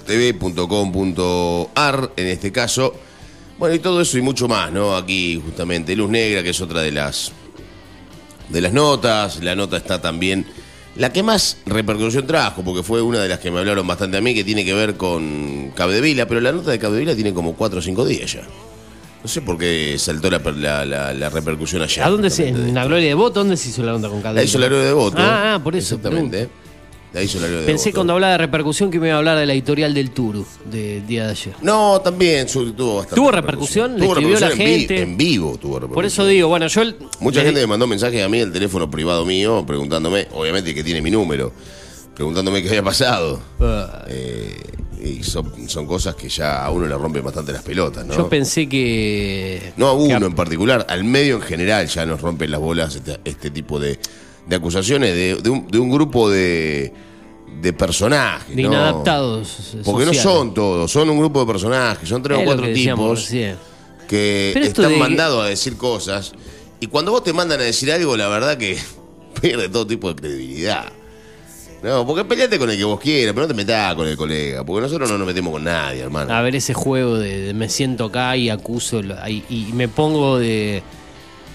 tv.com.ar en este caso. Bueno, y todo eso y mucho más, ¿no? Aquí justamente Luz Negra, que es otra de las de las notas. La nota está también la que más repercusión trajo, porque fue una de las que me hablaron bastante a mí, que tiene que ver con Cabdevila, pero la nota de Cabdevila tiene como 4 o 5 días ya. No sé por qué saltó la, la- la- la repercusión allá. ¿A dónde se, en la Gloria de Voto, dónde se hizo la onda con cada La hizo el de Voto. Ah, ah, por eso. Exactamente. El de Pensé cuando hablaba de repercusión que me iba a hablar de la editorial del Turu del día de ayer. No, también su- tuvo bastante. ¿Tuvo repercusión? ¿Le Tuvo escribió la en vi- gente? En, vivo tuvo repercusión. Por eso digo, bueno, yo... Mucha le- gente me mandó mensajes a mí al teléfono privado mío preguntándome, obviamente que tiene mi número, preguntándome qué había pasado. Ah. Eh, y son, son cosas que ya a uno le rompen bastante las pelotas, ¿no? Yo pensé que... No a uno en particular, al medio en general ya nos rompen las bolas este, este tipo de, de acusaciones de, de un, de un grupo de, de personajes. De ¿no? inadaptados. Porque no son todos, son un grupo de personajes, son tres Es o cuatro que decíamos tipos que Pero están de- mandados a decir cosas. Y cuando vos te mandan a decir algo, la verdad que <laughs> pierde todo tipo de credibilidad. No, porque peleate con el que vos quieras, pero no te metás con el colega. Porque nosotros no nos metemos con nadie, hermano. A ver ese juego de, de me siento acá y acuso y me pongo de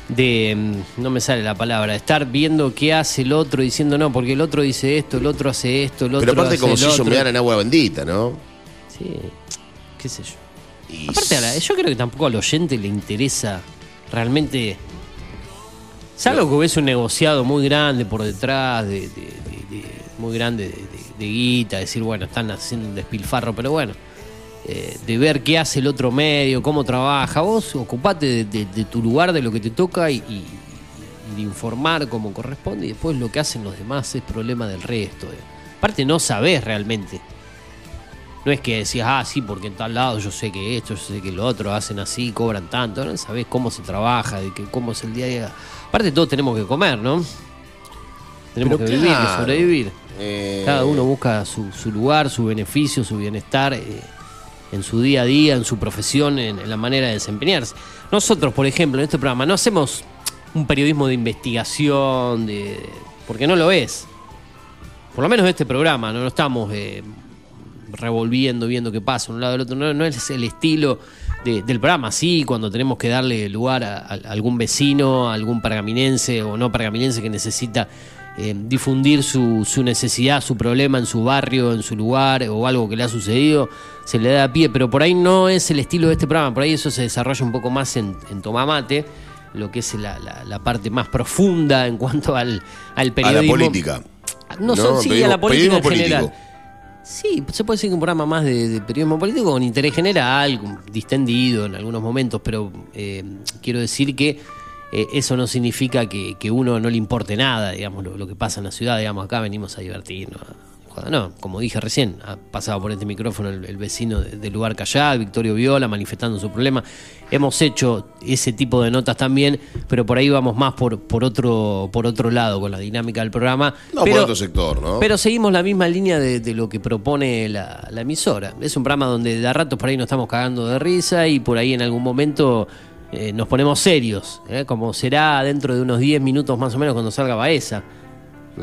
de mm, no me sale la palabra, de estar viendo qué hace el otro diciendo no, porque el otro dice esto, el otro hace esto, el otro pero aparte hace como el si ellos otro. me en agua bendita, ¿no? Sí, qué sé yo. Aparte, a la- yo creo que tampoco al oyente le interesa realmente. Salvo que ves un negociado muy grande por detrás, de, de- de- de- muy grande de, de- de guita, decir, bueno, están haciendo un despilfarro, pero bueno, eh, de ver qué hace el otro medio, cómo trabaja. Vos ocupate de, de- de tu lugar, de lo que te toca y, y- y de informar como corresponde, y después lo que hacen los demás es problema del resto. eh. Aparte, no sabés realmente. No es que decías, ah, sí, porque en tal lado yo sé que esto, yo sé que lo otro, hacen así, cobran tanto. No sabés cómo se trabaja, de que, cómo es el día a día. Aparte, todos tenemos que comer, ¿no? Tenemos Pero que vivir, que sobrevivir. eh, Cada uno busca su, su lugar, su beneficio, su bienestar eh, en su día a día, en su profesión, en, en la manera de desempeñarse. Nosotros, por ejemplo, en este programa no hacemos un periodismo de investigación, de, porque no lo es. Por lo menos este programa, no, no estamos eh, revolviendo, viendo qué pasa un lado del otro. No, es el estilo de- del programa. Sí, cuando tenemos que darle lugar a, a algún vecino, a algún pergaminense o no pergaminense que necesita eh, difundir su, su necesidad, su problema en su barrio, en su lugar o algo que le ha sucedido, se le da pie. Pero por ahí no es el estilo de este programa. Por ahí eso se desarrolla un poco más en, en Tomamate lo que es la, la- la parte más profunda en cuanto al, al A la periodismo. política. No, son- sí, periodismo- a la política en periodismo general. político. Sí, se puede decir que un programa más de, de periodismo político con interés general, distendido en algunos momentos, pero eh, quiero decir que eh, eso no significa que, que uno no le importe nada, digamos, lo, lo que pasa en la ciudad, digamos, acá venimos a divertirnos. No, como dije recién, ha pasado por este micrófono el, el vecino de- del lugar Callá, Victorio Viola, manifestando su problema. Hemos hecho ese tipo de notas también, pero por ahí vamos más por, por, otro, por otro lado con la dinámica del programa. No, pero, por otro sector, ¿no? pero seguimos la misma línea de, de lo que propone la, la emisora. Es un programa donde de a ratos por ahí nos estamos cagando de risa y por ahí en algún momento eh, nos ponemos serios, ¿eh? como será dentro de unos 10 minutos más o menos cuando salga Baeza.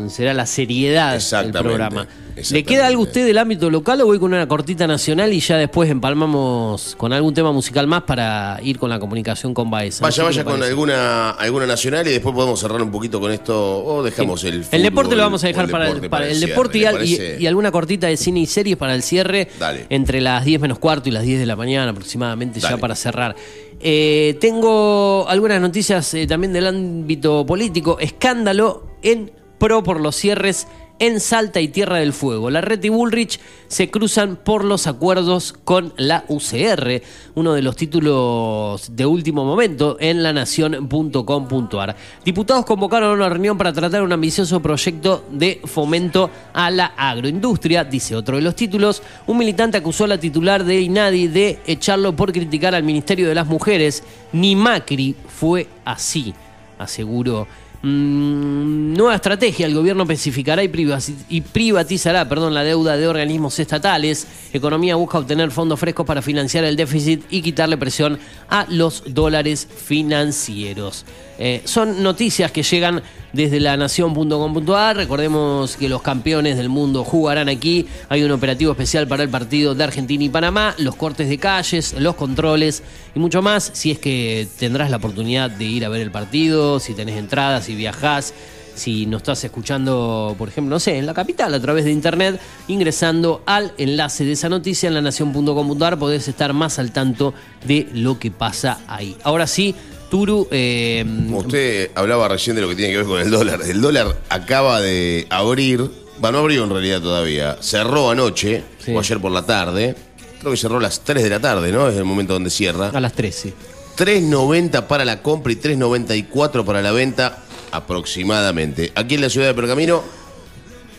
Será la seriedad del programa. ¿Le queda algo a usted del ámbito local o voy con una cortita nacional y ya después empalmamos con algún tema musical más para ir con la comunicación con Baeza? Vaya, vaya con alguna, alguna nacional y después podemos cerrar un poquito con esto o dejamos el El fútbol deporte lo vamos a dejar para el, deporte para el cierre, deporte y, alguna cortita de cine y series para el cierre Dale. entre las 10 menos cuarto y las 10 de la mañana aproximadamente ya para cerrar. Eh, tengo algunas noticias eh, también del ámbito político. Escándalo en pro por los cierres en Salta y Tierra del Fuego. La Red y Bullrich se cruzan por los acuerdos con la UCR, uno de los títulos de último momento en lanación.com.ar. Diputados convocaron una reunión para tratar un ambicioso proyecto de fomento a la agroindustria, dice otro de los títulos. Un militante acusó a la titular de INADI de echarlo por criticar al Ministerio de las Mujeres. Ni Macri fue así, aseguró. Mm, nueva estrategia, el gobierno especificará y, privatizará perdón, la deuda de organismos estatales. Economía busca obtener fondos frescos para financiar el déficit y quitarle presión a los dólares financieros. Eh, son noticias que llegan desde la nación.com.ar. Recordemos que los campeones del mundo jugarán aquí. Hay un operativo especial para el partido de Argentina y Panamá, los cortes de calles, los controles y mucho más. Si es que tendrás la oportunidad de ir a ver el partido, si tenés entradas, si viajás. Si nos estás escuchando, por ejemplo, no sé, en la capital a través de internet, ingresando al enlace de esa noticia en lanación.com.ar podés estar más al tanto de lo que pasa ahí. Ahora sí, Turu, eh, Usted hablaba recién de lo que tiene que ver con el dólar. El dólar acaba de abrir, bueno, no abrió en realidad todavía, cerró anoche, o ayer por la tarde. Creo que cerró a las 3 de la tarde, ¿no? Es el momento donde cierra. a las 13. 3.90 para la compra y 3.94 para la venta aproximadamente. Aquí en la ciudad de Pergamino,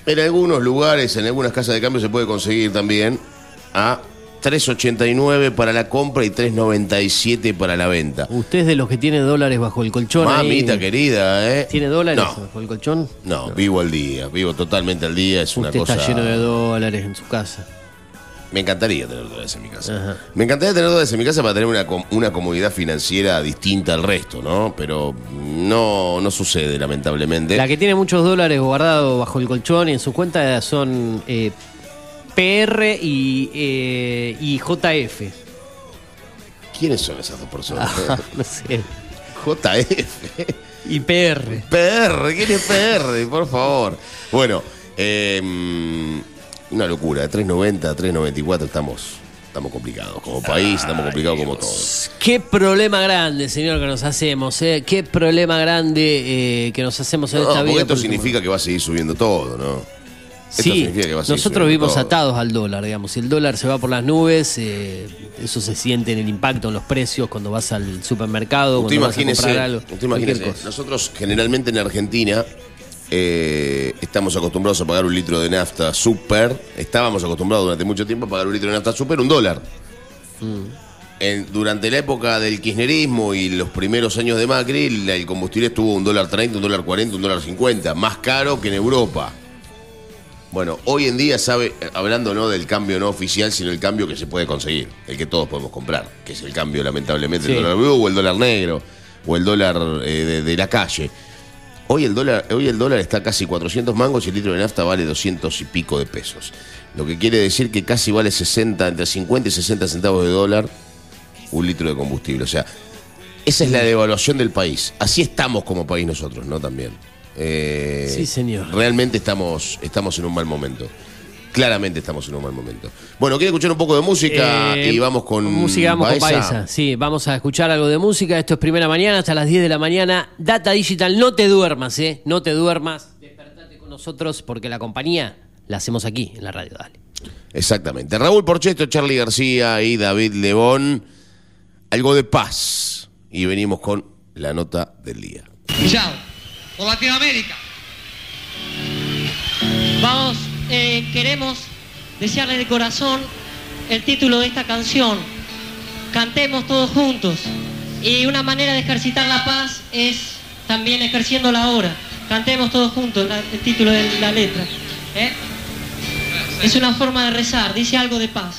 en algunos lugares, en algunas casas de cambio se puede conseguir también a 3.89 para la compra y 3.97 para la venta. ¿Usted es de los que tiene dólares bajo el colchón? ahí? Mamita querida, ¿eh? ¿Tiene dólares No. bajo el colchón? No, vivo al día, vivo totalmente al día, es una Usted cosa... está lleno de dólares en su casa. Me encantaría tener dólares en mi casa. Me encantaría tener dólares en mi casa para tener una, una comodidad financiera distinta al resto, ¿no? Pero no, no sucede, lamentablemente. La que tiene muchos dólares guardados bajo el colchón y en su cuenta son eh, PR y, eh, y JF. ¿Quiénes son esas dos personas? Ah, <laughs> no sé. JF. Y PR. PR, ¿quién es PR? Por favor. Bueno, eh, una locura. De 3.90 a 3.94 estamos, estamos complicados. Como país, estamos complicados como todos. Qué problema grande, señor, que nos hacemos, ¿eh? Qué problema grande eh, que nos hacemos en No, esta vida. esto significa que va a seguir subiendo todo, ¿no? Sí, nosotros vivimos todo. atados al dólar, digamos. Si el dólar se va por las nubes, eh, eso se siente en el impacto en los precios cuando vas al supermercado, Usted cuando vas a imagínese, comprar algo. usted cualquier imagínese, cosa. nosotros generalmente en Argentina eh, estamos acostumbrados a pagar un litro de nafta super. Estábamos acostumbrados durante mucho tiempo a pagar un litro de nafta super un dólar. Mm. En- durante la época del kirchnerismo y los primeros años de Macri, el combustible estuvo un dólar 30, un dólar 40, un dólar 50, más caro que en Europa. Bueno, hoy en día, sabe, hablando no del cambio no oficial, sino el cambio que se puede conseguir, el que todos podemos comprar, que es el cambio, lamentablemente, Sí. el dólar blue o el dólar negro, o el dólar eh, de, de la calle. Hoy el, dólar, hoy el dólar está casi 400 mangos y el litro de nafta vale 200 y pico de pesos. Lo que quiere decir que casi vale 60, entre 50 y 60 centavos de dólar un litro de combustible. O sea, esa es la devaluación del país. Así estamos como país nosotros, ¿no? También. Eh, Sí, señor. Realmente estamos, estamos en un mal momento. Claramente estamos en un mal momento. Bueno, ¿quiere escuchar un poco de música? Eh, y vamos con. música, vamos con? Baeza. Sí, vamos a escuchar algo de música. Esto es primera mañana hasta las 10 de la mañana. Data Digital, no te duermas, ¿eh? No te duermas. Despertate con nosotros porque la compañía la hacemos aquí en la radio. Dale. Exactamente. Raúl Porcheto, Charlie García y David Lebón. Algo de paz. Y venimos con la nota del día. Chao. Por Latinoamérica. Vamos, eh, queremos desearle de corazón el título de esta canción. Cantemos todos juntos. Y una manera de ejercitar la paz es también ejerciéndola ahora. Cantemos todos juntos la- el título de la letra. ¿eh? Es una forma de rezar, dice algo de paz.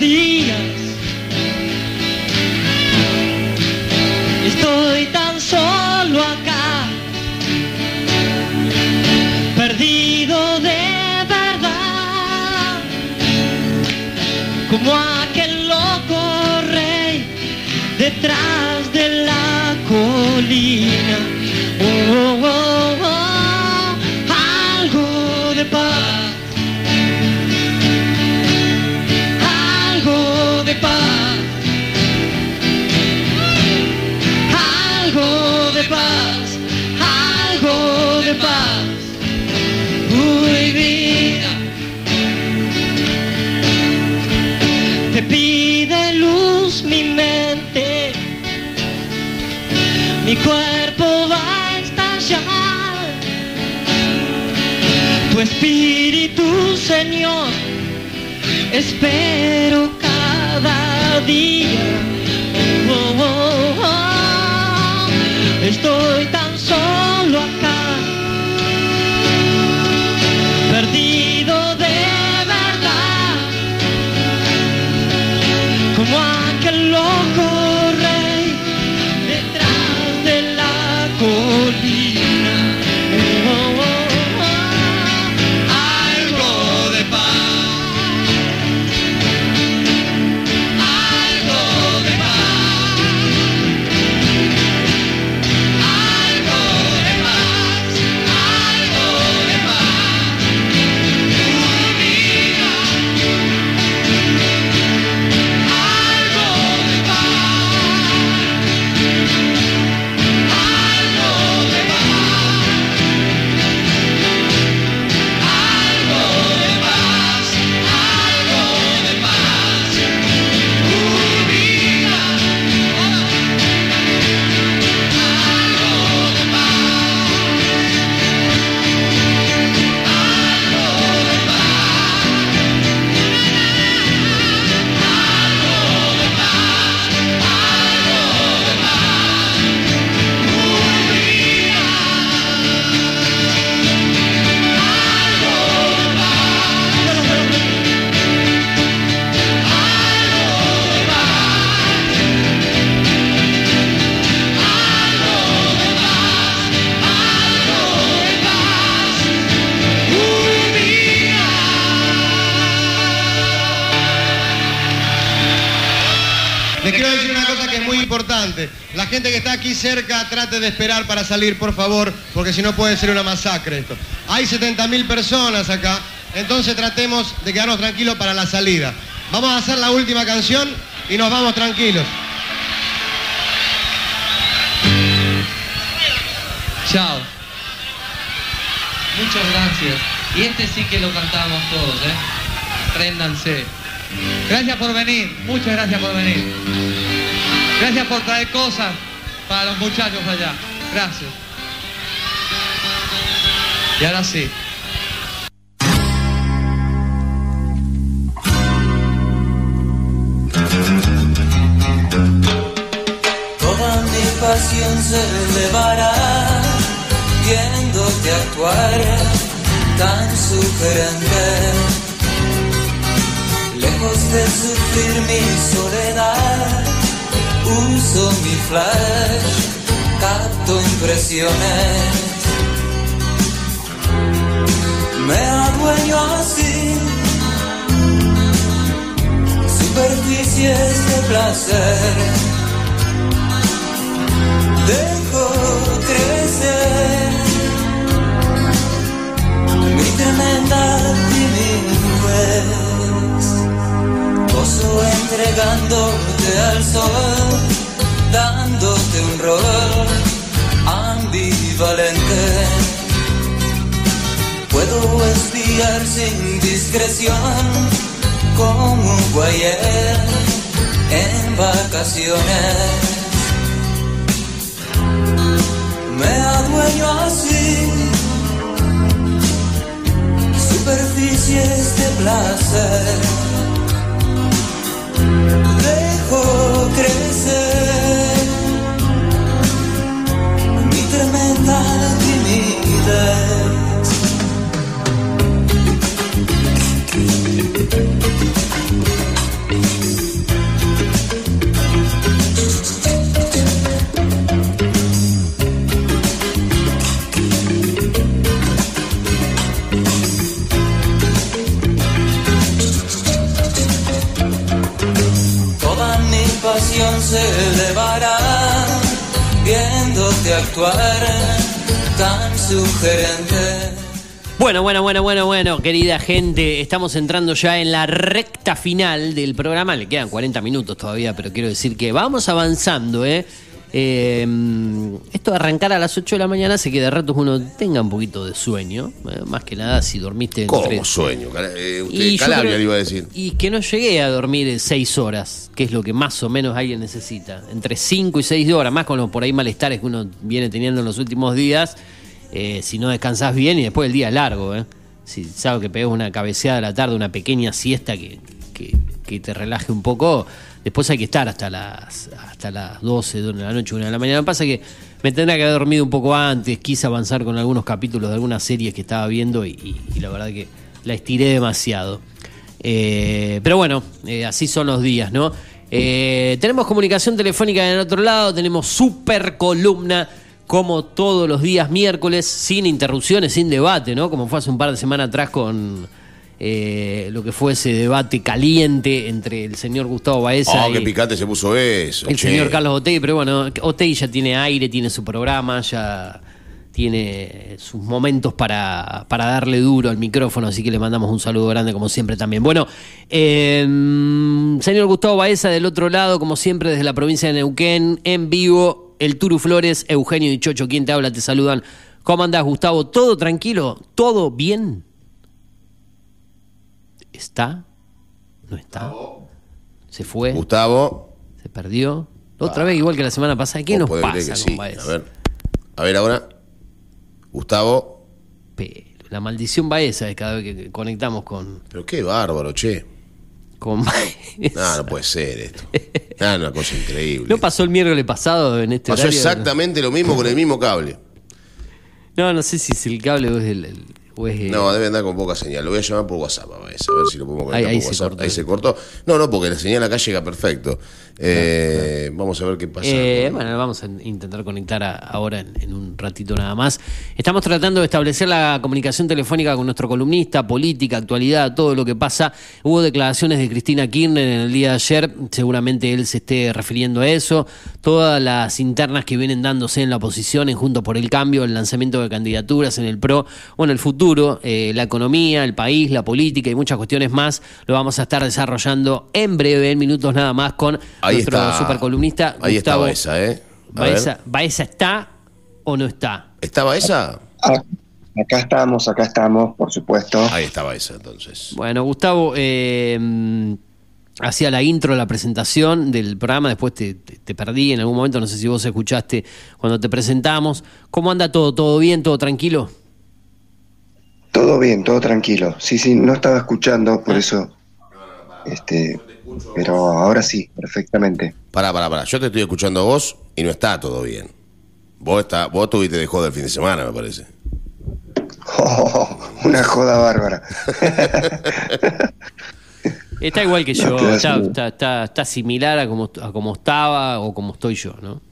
Días. Estoy tan solo acá, perdido de verdad como aquel loco rey detrás de la colina. Espíritu, Señor, espero cada día. Oh, oh, oh, Estoy tan trate de esperar para salir, por favor, porque si no puede ser una masacre esto. Hay 70.000 personas acá, entonces tratemos de quedarnos tranquilos para la salida. Vamos a hacer la última canción y nos vamos tranquilos. Chao. Muchas gracias. Y este sí que lo cantamos todos, ¿eh? Préndanse. Gracias por venir, muchas gracias por venir. Gracias por traer cosas para los muchachos allá. Gracias. Y ahora sí. Toda mi pasión se elevará viéndote actuar tan sugerente. Lejos de sufrir mi soledad, uso mi flash, capto impresiones. Me adueño así, superficies de placer. Dejo crecer mi tremenda timidez. Gozo al sol, dándote un rol ambivalente. Puedo espiar sin discreción como un guayer en vacaciones. Me adueño así superficies de placer. Dejo crecer mi tremenda timidez. Bueno, bueno, bueno, bueno, bueno, querida gente, estamos entrando ya en la recta final del programa. Le quedan 40 minutos todavía, pero quiero decir que vamos avanzando, ¿eh? Eh, esto de arrancar a las 8 de la mañana hace que de ratos uno tenga un poquito de sueño. eh, más que nada si dormiste ¿Cómo entre- sueño? Eh, usted, Y Calabria creo- le iba a decir. Y que no llegué a dormir 6 horas, que es lo que más o menos alguien necesita. Entre 5 y 6 horas, más con los por ahí malestares que uno viene teniendo en los últimos días. eh, si no descansás bien y después el día es largo. ¿eh? Si sabes que pegas una cabeceada a la tarde, una pequeña siesta que, que- que te relaje un poco, después hay que estar hasta las, hasta las 12 de la noche, 1 de la mañana. Pasa que me tendría que haber dormido un poco antes, quise avanzar con algunos capítulos de algunas series que estaba viendo y, y- la verdad que la estiré demasiado. Eh, pero bueno, eh, así son los días, ¿no? Eh, tenemos comunicación telefónica en el otro lado, tenemos super columna como todos los días miércoles, sin interrupciones, sin debate, ¿no? Como fue hace un par de semanas atrás con eh, lo que fue ese debate caliente entre el señor Gustavo Baeza Oh, y qué picante se puso eso. el che. señor Carlos Otey, pero bueno, Otey ya tiene aire, tiene su programa, ya tiene sus momentos para, para darle duro al micrófono, así que le mandamos un saludo grande como siempre también. Bueno, eh, señor Gustavo Baeza del otro lado, como siempre desde la provincia de Neuquén, en vivo, el Turu Flores, Eugenio y Chocho, quien te habla, te saludan. ¿Cómo andás, Gustavo? ¿Todo tranquilo? ¿Todo bien? ¿Está? ¿No está? ¿Se fue? Gustavo. ¿Se perdió? Otra vez, igual que la semana pasada. ¿Qué Vos nos pasa que sí. A ver. A ver ahora. Gustavo. La maldición Baeza es cada vez que conectamos con, Pero qué bárbaro, che. con <laughs> No, no puede ser esto. No, una cosa increíble. ¿No pasó el miércoles pasado en este Pasó horario? exactamente lo mismo con el mismo cable. No, no sé si es el cable o es el, el- o es, eh, No, debe andar con poca señal. Lo voy a llamar por WhatsApp a Baez, a ver si lo podemos conectar Ahí- por se WhatsApp. cortó. Ahí se cortó. No, no, porque la señal acá llega perfecto. Eh, Vamos a ver qué pasa. Eh, bueno, vamos a intentar conectar a- ahora en, en un ratito nada más. Estamos tratando de establecer la comunicación telefónica con nuestro columnista, política, actualidad, todo lo que pasa. Hubo declaraciones de Cristina Kirchner en el día de ayer, seguramente él se esté refiriendo a eso. Todas las internas que vienen dándose en la oposición, en Juntos por el Cambio, el lanzamiento de candidaturas en el PRO, bueno, el futuro, eh, la economía, el país, la política y muchas cuestiones más, lo vamos a estar desarrollando en breve, en minutos nada más, con Ahí nuestro está. supercolumnista Ahí está Gustavo Baeza, ¿eh? A Baeza, ver. ¿Baeza está o no está? ¿Está Baeza? Ah, acá estamos, acá estamos, por supuesto. Ahí está Baeza, entonces. Bueno, Gustavo, eh, hacía la intro, la presentación del programa, después te, te- te perdí en algún momento, no sé si vos escuchaste cuando te presentamos. ¿Cómo anda todo? ¿Todo bien? ¿Todo tranquilo? Todo bien, todo tranquilo. Sí, sí, no estaba escuchando, por eso. Este, pero ahora sí, perfectamente. Pará, pará, pará. Yo te estoy escuchando a vos y no está todo bien. Vos, está, vos tuviste de joda el fin de semana, me parece. Oh, <laughs> una joda bárbara. <laughs> Está igual que yo, No, está, está- está- está similar a como, a como estaba o como estoy yo, ¿no?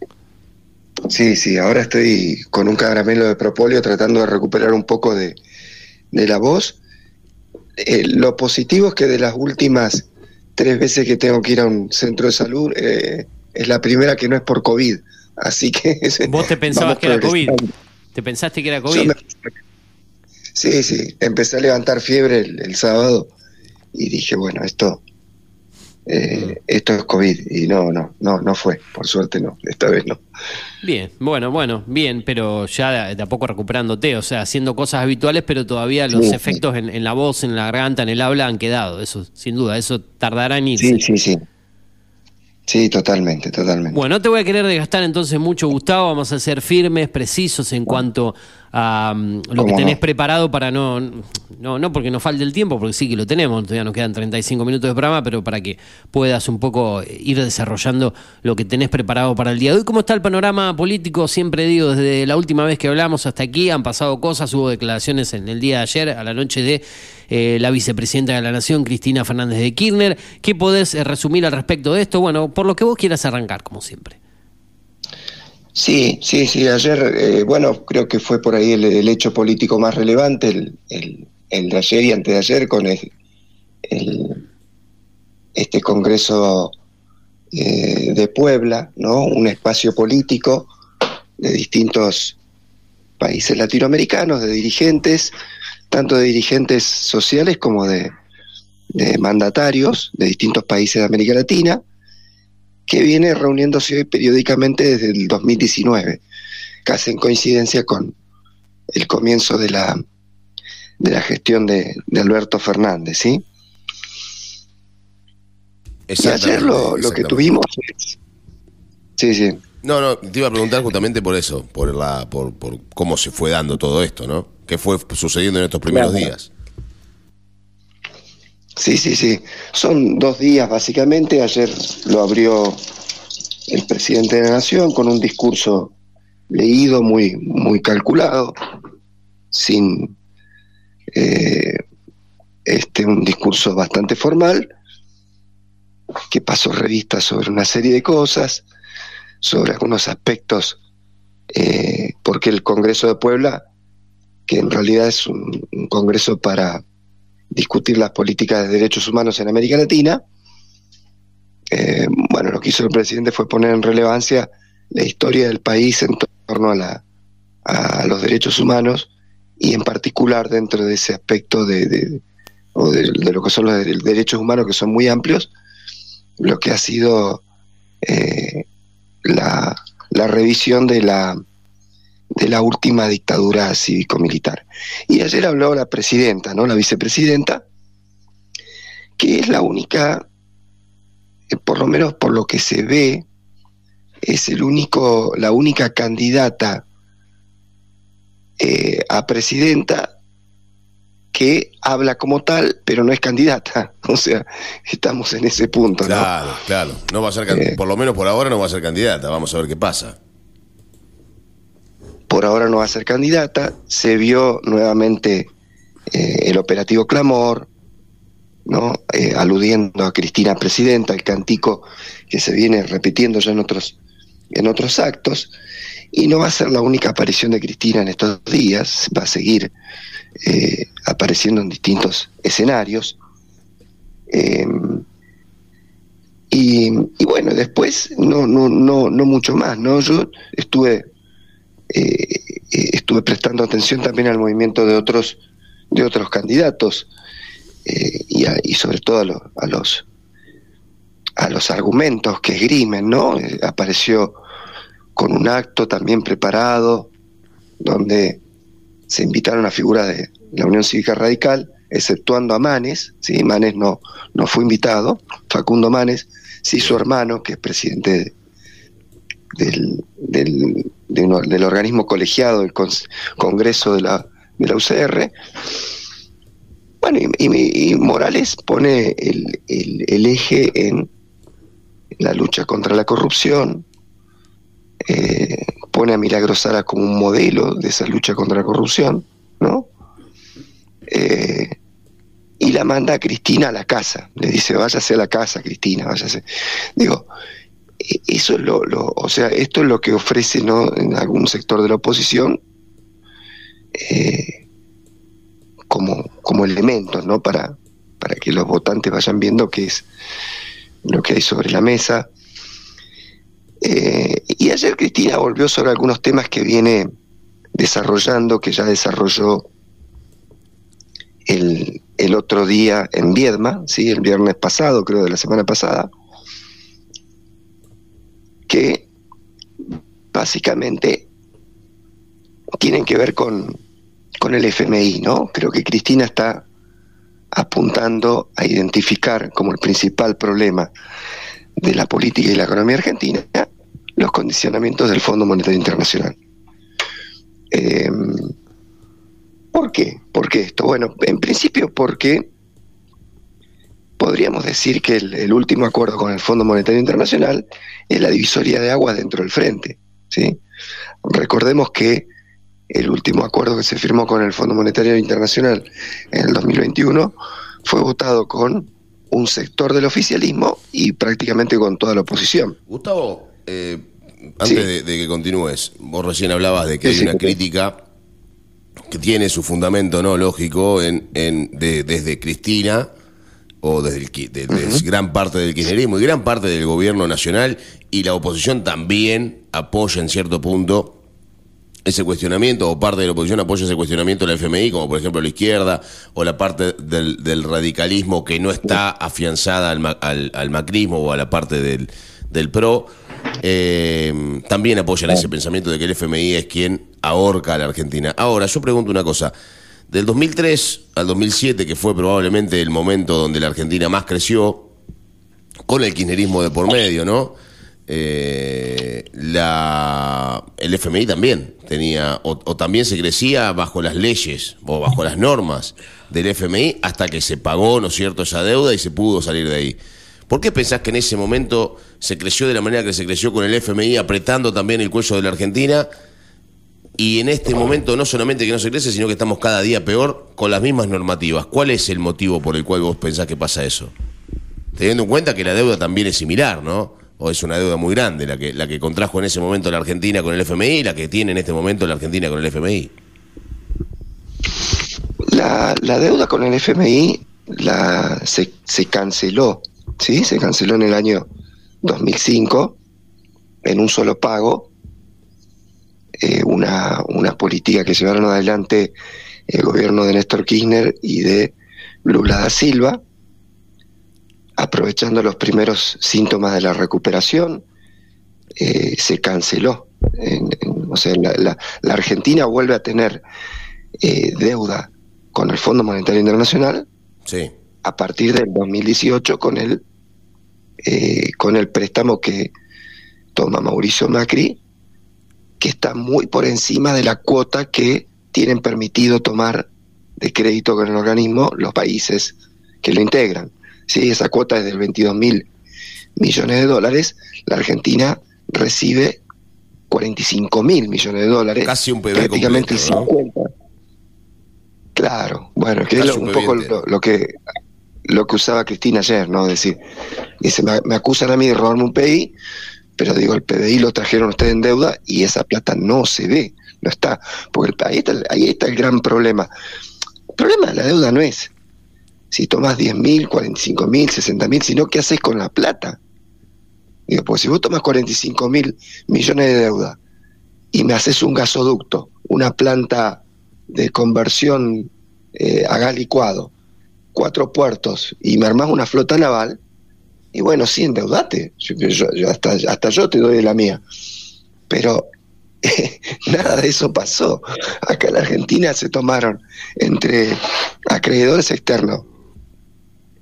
Sí, sí, ahora estoy con un caramelo de propóleo tratando de recuperar un poco de, de la voz. Eh, lo positivo es que de las últimas tres veces que tengo que ir a un centro de salud, eh, es la primera que no es por COVID. Así que... <laughs> Vos te pensabas que era COVID. ¿Te pensaste que era COVID? me- Sí, sí, empecé a levantar fiebre el, el sábado y dije, bueno, esto eh, esto es COVID y no, no, no, no fue, por suerte no, esta vez no. Bien, bueno, bueno, bien, pero ya de, a poco recuperándote, o sea, haciendo cosas habituales, pero todavía los Sí, sí. efectos en, en la voz, en la garganta, en el habla han quedado, eso sin duda, eso tardará en irse. Sí, sí, sí. Sí, totalmente, totalmente. Bueno, no te voy a querer desgastar entonces mucho, Gustavo. Vamos a ser firmes, precisos en cuanto a lo que ¿Cómo tenés no? preparado para no, no, no porque nos falte el tiempo, porque sí que lo tenemos, todavía nos quedan 35 minutos de programa, pero para que puedas un poco ir desarrollando lo que tenés preparado para el día de hoy. ¿Cómo está el panorama político? Siempre digo, desde la última vez que hablamos hasta aquí han pasado cosas, hubo declaraciones en el día de ayer, a la noche de eh, la vicepresidenta de la Nación, Cristina Fernández de Kirchner. ¿Qué podés eh, resumir al respecto de esto? Bueno, por lo que vos quieras arrancar, como siempre. Sí, sí, sí, ayer, eh, bueno, creo que fue por ahí el, el hecho político más relevante, el, el- el de ayer y antes de ayer, con este Congreso eh, de Puebla, ¿no? Un espacio político de distintos países latinoamericanos, de dirigentes, tanto de dirigentes sociales como de, de mandatarios de distintos países de América Latina, que viene reuniéndose hoy periódicamente desde el 2019, casi en coincidencia con el comienzo de la, de la gestión de, de Alberto Fernández, ¿sí? Y ayer lo, lo que tuvimos es- Sí, sí. No, no, te iba a preguntar justamente por eso, por la, por, por cómo se fue dando todo esto, ¿no? ¿Qué fue sucediendo en estos primeros Claro. días? Sí, sí, sí. Son dos días básicamente. Ayer lo abrió el presidente de la Nación con un discurso leído, muy, muy calculado, sin eh, este, un discurso bastante formal, que pasó revista sobre una serie de cosas, sobre algunos aspectos, eh, porque el Congreso de Puebla, que en realidad es un- un congreso para discutir las políticas de derechos humanos en América Latina. Eh, bueno, lo que hizo el presidente fue poner en relevancia la historia del país en torno a, la, a los derechos humanos y en particular dentro de ese aspecto de, o de, lo que son los de- derechos humanos que son muy amplios, lo que ha sido eh, la, la revisión de la, de la última dictadura cívico-militar. Y ayer habló la presidenta, ¿no? La vicepresidenta, que es la única, eh, por lo menos por lo que se ve, es el único, la única candidata eh, a presidenta que habla como tal, pero no es candidata. <laughs> O sea, estamos en ese punto, ¿no? Claro, claro. No va a ser, Eh. por lo menos por ahora no va a ser candidata. Vamos a ver qué pasa. Por ahora no va a ser candidata, se vio nuevamente eh, el operativo Clamor, ¿no? Eh, aludiendo a Cristina Presidenta, el cantico que se viene repitiendo ya en otros, en otros actos, y no va a ser la única aparición de Cristina en estos días, va a seguir eh, apareciendo en distintos escenarios. Em, y, y, bueno, después no, no, no, no mucho más, ¿no? Yo estuve, eh, estuve prestando atención también al movimiento de otros, de otros candidatos eh, y, sobre todo a, los a los argumentos que esgrimen, ¿no? Eh, apareció con un acto también preparado donde se invitaron a figuras de la Unión Cívica Radical, exceptuando a Manes, ¿sí? Manes no, no fue invitado, Facundo Manes, sí su hermano, que es presidente del, del organismo colegiado del Congreso de la, de la UCR. Bueno, y, Morales pone el, el, eje en la lucha contra la corrupción, eh, pone a Milagros Sara como un modelo de esa lucha contra la corrupción, ¿no? Eh, y la manda a Cristina a la casa. Le dice, váyase a la casa, Cristina, váyase. Digo, eso es lo, lo, o sea, esto es lo que ofrece ¿no? en algún sector de la oposición eh, como, como elementos, ¿no? Para, para que los votantes vayan viendo qué es lo que hay sobre la mesa. Eh, y ayer Cristina volvió sobre algunos temas que viene desarrollando, que ya desarrolló el, el otro día en Viedma, ¿sí? el viernes pasado, creo, de la semana pasada, que básicamente tienen que ver con, con el FMI, ¿no? Creo que Cristina está apuntando a identificar como el principal problema de la política y la economía argentina los condicionamientos del Fondo Monetario Internacional. Eh, ¿Por qué? ¿Por qué esto? Bueno, en principio porque podríamos decir que el, el, último acuerdo con el Fondo Monetario Internacional es la divisoria de aguas dentro del frente. ¿sí? Recordemos que el último acuerdo que se firmó con el Fondo Monetario Internacional en el 2021 fue votado con un sector del oficialismo y prácticamente con toda la oposición. Gustavo, eh, antes sí. de, de, que continúes, vos recién hablabas de que sí, hay una crítica que tiene su fundamento no lógico en, en de, desde Cristina o desde, el, de, uh -huh. gran parte del kirchnerismo y gran parte del gobierno nacional y la oposición también apoya en cierto punto ese cuestionamiento o parte de la oposición apoya ese cuestionamiento del FMI, como por ejemplo la izquierda o la parte del, del radicalismo que no está afianzada al, al, al, macrismo o a la parte del, del PRO, eh, también apoyan ese pensamiento de que el FMI es quien ahorca a la Argentina. Ahora, yo pregunto una cosa. Del 2003 al 2007, que fue probablemente el momento donde la Argentina más creció, con el kirchnerismo de por medio, ¿no? Eh, la, el FMI también tenía, o, o, también se crecía bajo las leyes o bajo las normas del FMI hasta que se pagó, ¿no es cierto?, esa deuda y se pudo salir de ahí. ¿Por qué pensás que en ese momento se creció de la manera que se creció con el FMI, apretando también el cuello de la Argentina? Y en este momento no solamente que no se crece, sino que estamos cada día peor con las mismas normativas. ¿Cuál es el motivo por el cual vos pensás que pasa eso? Teniendo en cuenta que la deuda también es similar, ¿no? O es una deuda muy grande la que, la que contrajo en ese momento la Argentina con el FMI y la que tiene en este momento la Argentina con el FMI. La, la deuda con el FMI la, se, se canceló, ¿sí? Se canceló en el año 2005 en un solo pago eh, una, una política que llevaron adelante el gobierno de Néstor Kirchner y de Lula da Silva, aprovechando los primeros síntomas de la recuperación, eh, se canceló. En, en, o sea, la, la, la, Argentina vuelve a tener eh, deuda con el Fondo Monetario Internacional sí. a partir del 2018 con el, eh, con el préstamo que toma Mauricio Macri que está muy por encima de la cuota que tienen permitido tomar de crédito con el organismo los países que lo integran. Si esa cuota es del 22 mil millones de dólares, la Argentina recibe 45 mil millones de dólares. Casi un PB prácticamente el 50. ¿no? Claro, bueno, que es lo- un poco lo, lo que lo que usaba Cristina ayer, ¿no? Es decir, dice, me, me acusan a mí de robarme un PI, pero digo, el PBI lo trajeron ustedes en deuda y esa plata no se ve, no está. Porque el- ahí, está, ahí está el gran problema. El problema de la deuda no es si tomás 10 mil, 45 mil, 60 mil, sino qué haces con la plata. Digo, pues si vos tomas 45 mil millones de deuda y me haces un gasoducto, una planta de conversión eh, a gas licuado, cuatro puertos y me armás una flota naval, y bueno, sí, endeudate. Yo, hasta, hasta yo te doy de la mía. Pero <laughs> nada de eso pasó. Acá en Argentina se tomaron entre acreedores externos,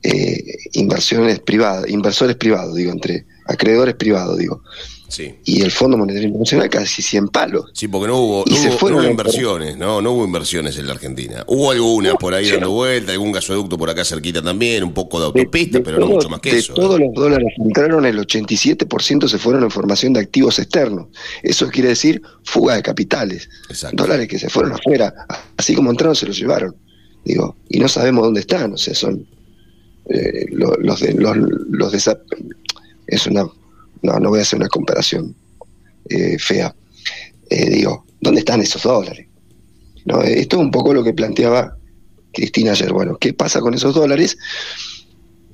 eh, inversiones privadas, inversores privados, digo, entre acreedores privados, digo, Sí. y el Fondo Monetario Internacional casi 100 palos. Sí, porque no hubo, no hubo- no inversiones, ¿no? No hubo inversiones en la Argentina. Hubo algunas por ahí dando vuelta, algún gasoducto por acá cerquita también, un poco de autopista, pero no mucho más que de eso. todos los dólares que entraron, el 87% se fueron en formación de activos externos. Eso quiere decir fuga de capitales. Dólares que se fueron afuera, así como entraron, se los llevaron. Digo, y no sabemos dónde están, o sea, son eh, lo- los de los, los de esa- es una no, no voy a hacer una comparación eh, fea. Eh, digo, ¿dónde están esos dólares? No, esto es un poco lo que planteaba Cristina ayer. Bueno, ¿qué pasa con esos dólares?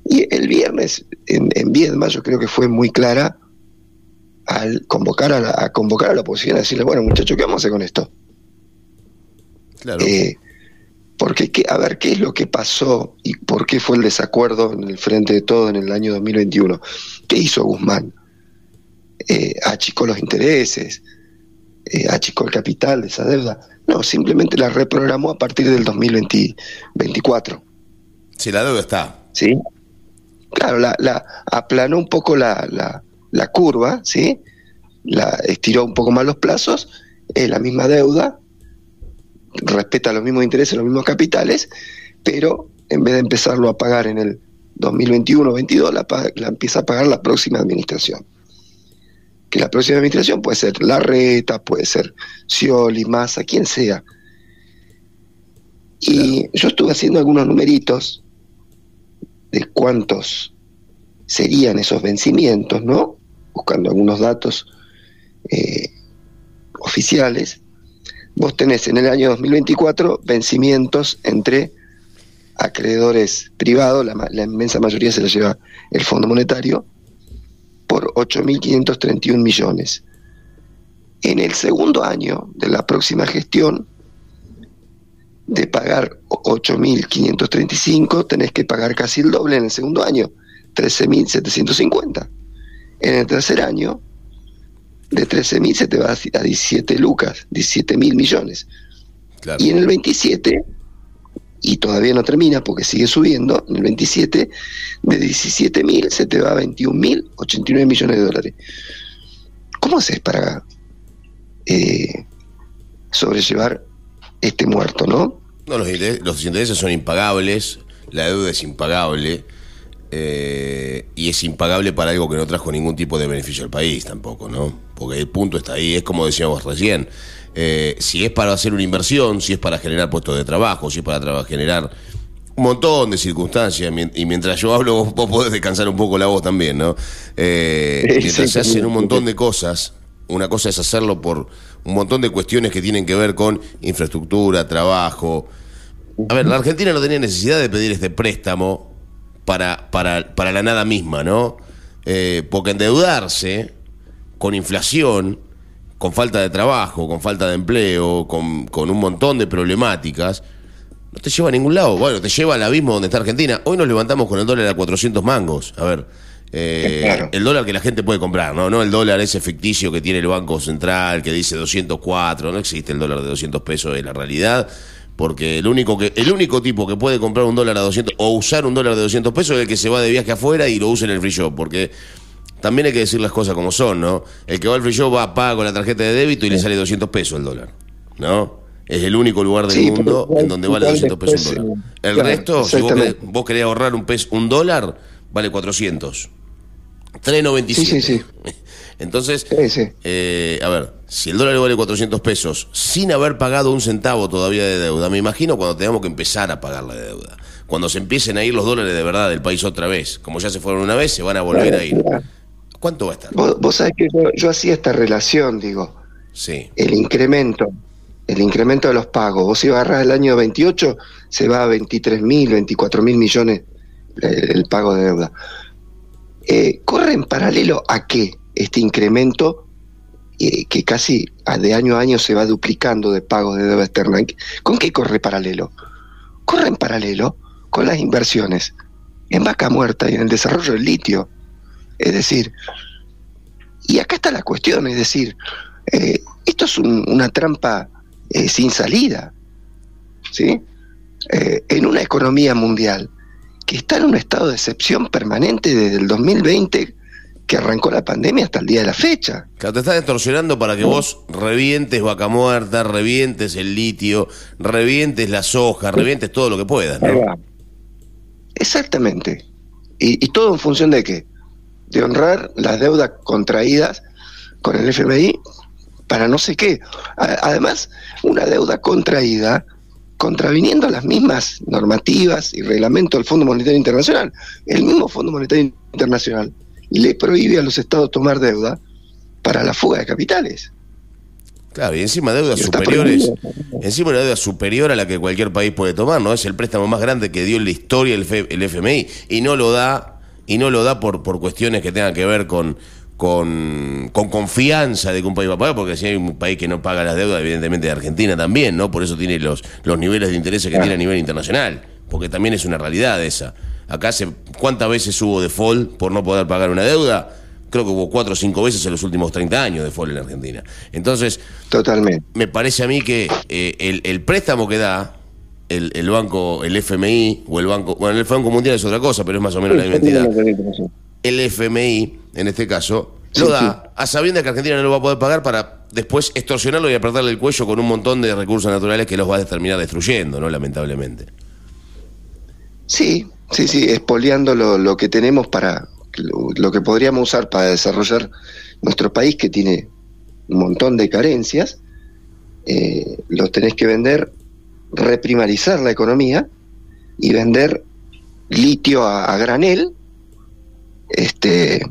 Y el viernes, en, en Viedma, yo creo que fue muy clara al convocar a la, a convocar a la oposición a decirle, bueno, muchachos, ¿qué vamos a hacer con esto? Claro. Eh, porque, ¿qué- a ver, ¿qué es lo que pasó y por qué fue el desacuerdo en el frente de todo en el año 2021? ¿Qué hizo Guzmán? Eh, achicó los intereses, eh, achicó el capital de esa deuda. No, simplemente la reprogramó a partir del 2024. Si la deuda está. ¿sí? Claro, la, la aplanó un poco la, la, la curva, ¿sí? La estiró un poco más los plazos, es la misma deuda, respeta los mismos intereses, los mismos capitales, pero en vez de empezarlo a pagar en el 2021-22, la, la empieza a pagar la próxima administración. Que la próxima administración puede ser Larreta, puede ser Scioli, Massa, quien sea. Y yo estuve haciendo algunos numeritos de cuántos serían esos vencimientos, ¿no? Buscando algunos datos eh, oficiales. Vos tenés en el año 2024 vencimientos entre acreedores privados, la, la inmensa mayoría se la lleva el Fondo Monetario, por 8.531 millones. En el segundo año de la próxima gestión, de pagar 8.535, tenés que pagar casi el doble en el segundo año, 13.750. En el tercer año, de 13.000 se te va a 17 lucas, 17.000 millones. Y en el 27, y todavía no termina porque sigue subiendo, en el 27, de 17.000 se te va a 21.089 millones de dólares. ¿Cómo haces para eh, sobrellevar este muerto, no? No, los intereses son impagables, la deuda es impagable eh, y es impagable para algo que no trajo ningún tipo de beneficio al país tampoco, ¿no? Porque el punto está ahí, es como decíamos recién, eh, si es para hacer una inversión, si es para generar puestos de trabajo, si es para generar un montón de circunstancias y mientras yo hablo vos, podés descansar un poco la voz también, ¿no? Eh, mientras se hacen un montón de cosas, una cosa es hacerlo por un montón de cuestiones que tienen que ver con infraestructura, trabajo. A ver, la Argentina no tenía necesidad de pedir este préstamo para, para, para la nada misma, ¿no? Eh, porque endeudarse con inflación, con falta de trabajo, con falta de empleo, con, con un montón de problemáticas, no te lleva a ningún lado. Bueno, te lleva al abismo donde está Argentina. Hoy nos levantamos con el dólar a 400 mangos. A ver, eh, Claro. el dólar que la gente puede comprar, ¿no? No el dólar ese ficticio que tiene el Banco Central, que dice 204. No existe el dólar de 200 pesos en la realidad. Porque el único que el único tipo que puede comprar un dólar a 200 o usar un dólar de 200 pesos es el que se va de viaje afuera y lo usa en el free shop. Porque también hay que decir las cosas como son, ¿no? El que va al free shop va, paga con la tarjeta de débito y le sale 200 pesos el dólar, ¿no? Es el único lugar del Sí, mundo en donde vale igual 200 pesos un dólar. eh, El claro, resto, si vos querés, vos querés ahorrar un, peso, un dólar, vale 400. 3.97. Sí, sí, sí. <laughs> Entonces, eh, a ver, si el dólar vale 400 pesos sin haber pagado un centavo todavía de deuda, me imagino cuando tengamos que empezar a pagar la deuda. Cuando se empiecen a ir los dólares de verdad del país otra vez, como ya se fueron una vez, se van a volver a ir. ¿Cuánto va a estar? Vos, vos sabés que yo, yo hacía esta relación, digo. Sí. El incremento, el incremento de los pagos. Vos si agarrás el año 28, se va a 23 mil, 24 mil millones el, el pago de deuda. Eh, ¿Corre en paralelo a qué este incremento eh, que casi de año a año se va duplicando de pagos de deuda externa? ¿Con qué corre paralelo? Corre en paralelo con las inversiones en vaca muerta y en el desarrollo del litio. Es decir, y acá está la cuestión, es decir, eh, esto es un- una trampa eh, sin salida, ¿sí? Eh, en una economía mundial que está en un estado de excepción permanente desde el 2020 que arrancó la pandemia hasta el día de la fecha. Claro, te estás distorsionando para que vos revientes vaca muerta, revientes el litio, revientes la soja, revientes todo lo que puedas, ¿no? Exactamente. ¿Y, y todo en función de qué? De honrar las deudas contraídas con el FMI para no sé qué. Además, una deuda contraída contraviniendo las mismas normativas y reglamentos del Fondo Monetario Internacional. El mismo Fondo Monetario Internacional le prohíbe a los estados tomar deuda para la fuga de capitales. Claro, y encima deudas Y superiores, encima una deuda superior a la que cualquier país puede tomar, ¿no? Es el préstamo más grande que dio en la historia el FMI y no lo da y no lo da por por cuestiones que tengan que ver con con, con confianza de que un país va a pagar, porque si hay un país que no paga las deudas, evidentemente de Argentina también, ¿no? Por eso tiene los, los niveles de interés que tiene a nivel internacional, porque también es una realidad esa. Acá se, ¿cuántas veces hubo default por no poder pagar una deuda? Creo que hubo cuatro o cinco veces en los últimos 30 años de default en Argentina. Entonces, Totalmente. me parece a mí que eh, el, el préstamo que da el, el banco, el FMI o el banco, bueno, el Banco Mundial es otra cosa, pero es más o menos la misma entidad. El FMI, en este caso, lo da a sabiendas que Argentina no lo va a poder pagar para después extorsionarlo y apretarle el cuello con un montón de recursos naturales que los va a terminar destruyendo, ¿no? Lamentablemente. Sí, sí, sí, expoliando lo, lo que tenemos para lo, lo que podríamos usar para desarrollar nuestro país que tiene un montón de carencias, eh, lo tenés que vender, reprimarizar la economía y vender litio a, granel este,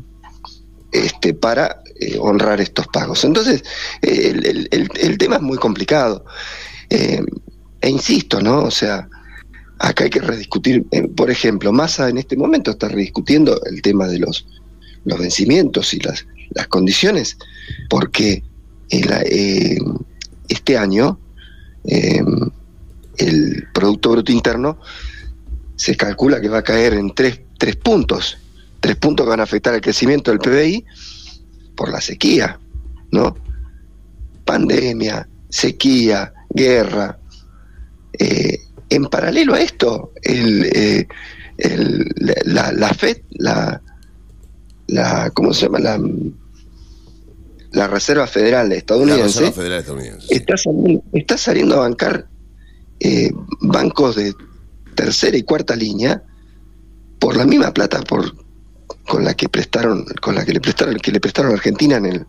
este, para eh, honrar estos pagos. Entonces, el, el- el- tema es muy complicado. Eh, e insisto, ¿no? O sea, acá hay que rediscutir, por ejemplo, Massa en este momento está rediscutiendo el tema de los, los vencimientos y las, las condiciones, porque eh, este año el Producto Bruto Interno se calcula que va a caer en tres, tres puntos, tres puntos que van a afectar al crecimiento del PBI por la sequía, ¿no? Pandemia, sequía, guerra. Eh, en paralelo a esto, el, eh, el- la, la FED, la, la, ¿cómo se llama? La, la Reserva Federal La estadounidense Reserva Federal Estadounidense. está saliendo, está saliendo a bancar eh, bancos de tercera y cuarta línea por la misma plata por con la que prestaron con la que le prestaron que le prestaron a Argentina en el,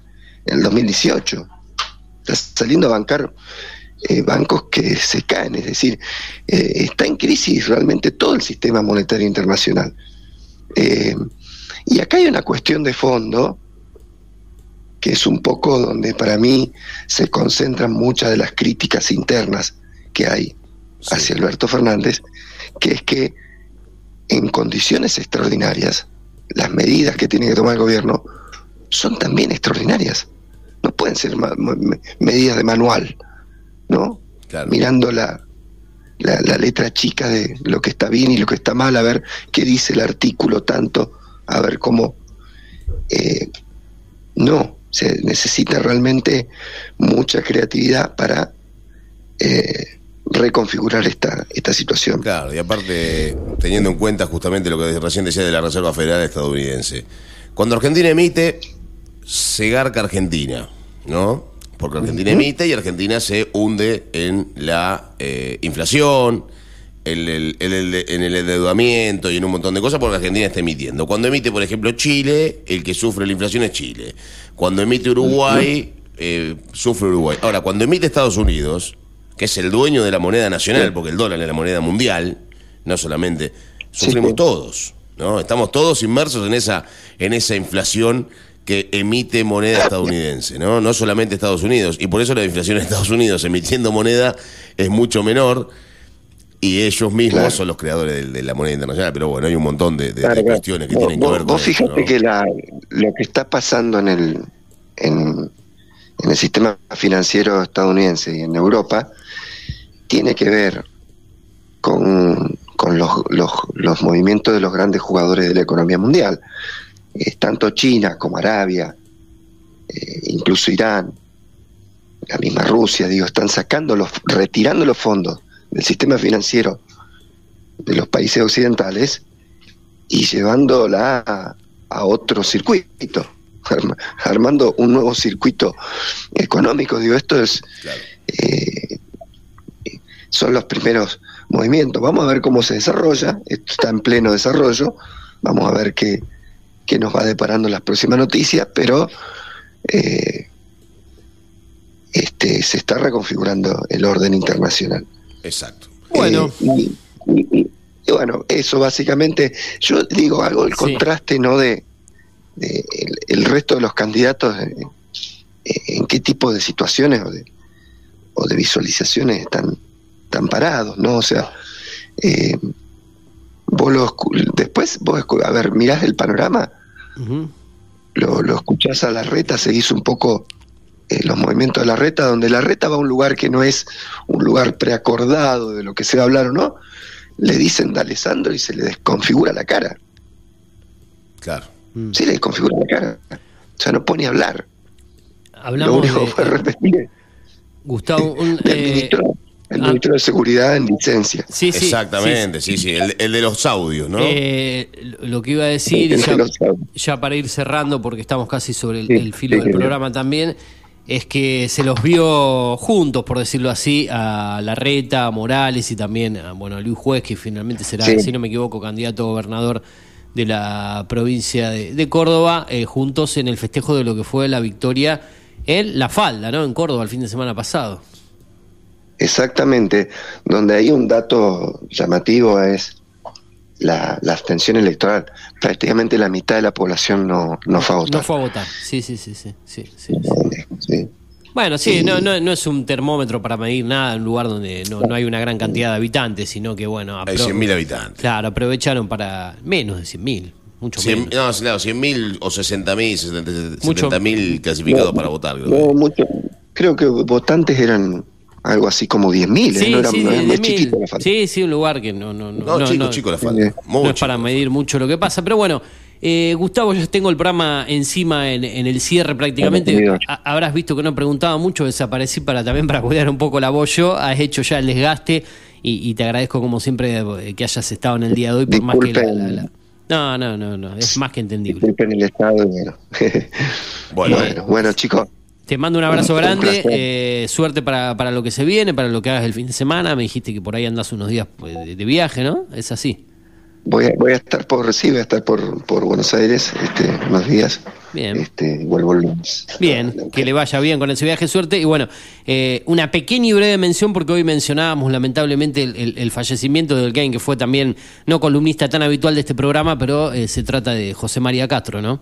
en el 2018 está saliendo a bancar eh, bancos que se caen es decir eh, está en crisis realmente todo el sistema monetario internacional. Eh, y acá hay una cuestión de fondo que es un poco donde para mí se concentran muchas de las críticas internas que hay hacia Alberto Fernández, que es que en condiciones extraordinarias, las medidas que tiene que tomar el gobierno son también extraordinarias. No pueden ser medidas de manual, ¿no? Mirando la, la, la letra chica de lo que está bien y lo que está mal, a ver qué dice el artículo tanto, a ver cómo... eh, no, se necesita realmente mucha creatividad para eh, reconfigurar esta, esta situación. Claro, y aparte, teniendo en cuenta justamente lo que recién decía de la Reserva Federal estadounidense. Cuando Argentina emite, se garca Argentina, ¿no? Porque Argentina emite y Argentina se hunde en la eh, inflación, en el, en el- en el endeudamiento y en un montón de cosas porque Argentina está emitiendo. Cuando emite, por ejemplo, Chile, el que sufre la inflación es Chile. Cuando emite Uruguay, eh, sufre Uruguay. Ahora, cuando emite Estados Unidos, que es el dueño de la moneda nacional, porque el dólar es la moneda mundial, no solamente, sufrimos todos. ¿no? Estamos todos inmersos en esa, en esa inflación que emite moneda estadounidense, ¿no? No solamente Estados Unidos. Y por eso la inflación en Estados Unidos emitiendo moneda es mucho menor y ellos mismos son los creadores de, de la moneda internacional. Pero bueno, hay un montón de, Claro, cuestiones que Vos- tienen que ver con Vos eso, fíjate ¿no? que la, lo que está pasando en el, en, en el sistema financiero estadounidense y en Europa tiene que ver con, con los, los, los movimientos de los grandes jugadores de la economía mundial. Eh, tanto China como Arabia, eh, incluso Irán, la misma Rusia, digo, están sacando los, retirando los fondos del sistema financiero de los países occidentales y llevándola a, a otro circuito, arma- armando un nuevo circuito económico. Digo, esto es eh, son los primeros movimientos. Vamos a ver cómo se desarrolla. Esto está en pleno desarrollo. Vamos a ver qué, qué nos va deparando las próximas noticias, pero eh, este, se está reconfigurando el orden internacional. Exacto. Bueno. Eh, y, y- y bueno, eso básicamente, yo digo algo, el contraste, ¿no? De, de el, el resto de los candidatos, eh, eh, en qué tipo de situaciones o de, o de visualizaciones están, están parados, ¿no? O sea, eh, vos lo escu- después, vos, a ver, mirás el panorama, lo, lo escuchás a la reta, seguís un poco eh, los movimientos de la reta, donde la reta va a un lugar que no es un lugar preacordado de lo que se va a hablar o no, le dicen dale Sandro y se le desconfigura la cara. Claro. Sí, le desconfigura la cara. O sea, no pone a hablar. Hablamos lo único de- que fue repetir es Gustavo, un, <laughs> eh, ministro, el ah. ministro de Seguridad en licencia. Sí, sí, Exactamente, sí, sí, el, el de los audios, ¿no? Eh, lo que iba a decir, ya, ya para ir cerrando, porque estamos casi sobre el, Sí, el filo sí, del sí. programa también, es que se los vio juntos, por decirlo así, a Larreta, a Morales y también a, bueno, a Luis Juez, que finalmente será, Sí. si no me equivoco, candidato a gobernador de la provincia de, de Córdoba, eh, juntos en el festejo de lo que fue la victoria en La Falda, ¿no? En Córdoba el fin de semana pasado. Exactamente. Donde hay un dato llamativo es la, la abstención electoral. Prácticamente la mitad de la población no, no fue a votar. No fue a votar. Sí, sí, sí, sí. sí, sí. Sí. Bueno, sí, no, no, no es un termómetro para medir nada en un lugar donde no, no hay una gran cantidad de habitantes, sino que, bueno... Hay apro- 100.000 habitantes. Claro, aprovecharon para menos de 100.000, mucho Cien- menos. no, claro, 100.000 o 60.000, Mucho- 70.000 clasificados para votar. creo. No, mucho. Creo que votantes eran algo así como 10.000, ¿eh? Sí, no era, sí, no era de muy 10.000. chiquito la falta. Sí, sí, un lugar que no... No, no, No, chico, chico la falta. no es para medir mucho lo que pasa, pero bueno... eh, Gustavo, yo tengo el programa encima en, en el cierre prácticamente. Habrás visto que no preguntaba mucho, desaparecí para también para cuidar un poco la voz yo. Has hecho ya el desgaste y, y te agradezco como siempre eh, que hayas estado en el día de hoy por más que la- la- Disculpen. la- No, no, no, no, es más que entendible. Disculpen el estado. <laughs> Bueno, bueno, bueno, chicos. Te mando un abrazo grande, eh, suerte para, para lo que se viene, para lo que hagas el fin de semana. Me dijiste que por ahí andas unos días pues, de, viaje, ¿no? Es así. Voy a, voy a estar por, sí, voy a estar por, por Buenos Aires este, unos días. Bien. Este, vuelvo el lunes. Bien, que le vaya bien con ese viaje, suerte. Y bueno, eh, una pequeña y breve mención, porque hoy mencionábamos lamentablemente el, el- el fallecimiento del Game, que fue también no columnista tan habitual de este programa, pero eh, se trata de José María Castro, ¿no?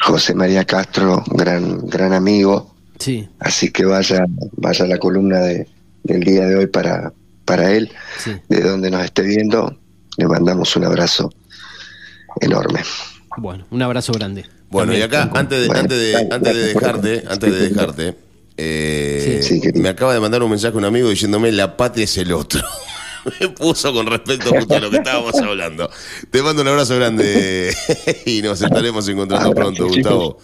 José María Castro, gran, gran amigo. Sí. Así que vaya, vaya la columna de, del día de hoy para, para él, Sí. de donde nos esté viendo. Le mandamos un abrazo enorme. Bueno, un abrazo grande. Bueno, y acá, antes de, Bueno, antes de, antes de dejarte, antes de dejarte, eh, Sí, me acaba de mandar un mensaje un amigo diciéndome la patria es el otro. <laughs> me puso con respecto justo a lo que estábamos hablando. Te mando un abrazo grande <laughs> y nos estaremos encontrando pronto, Gustavo.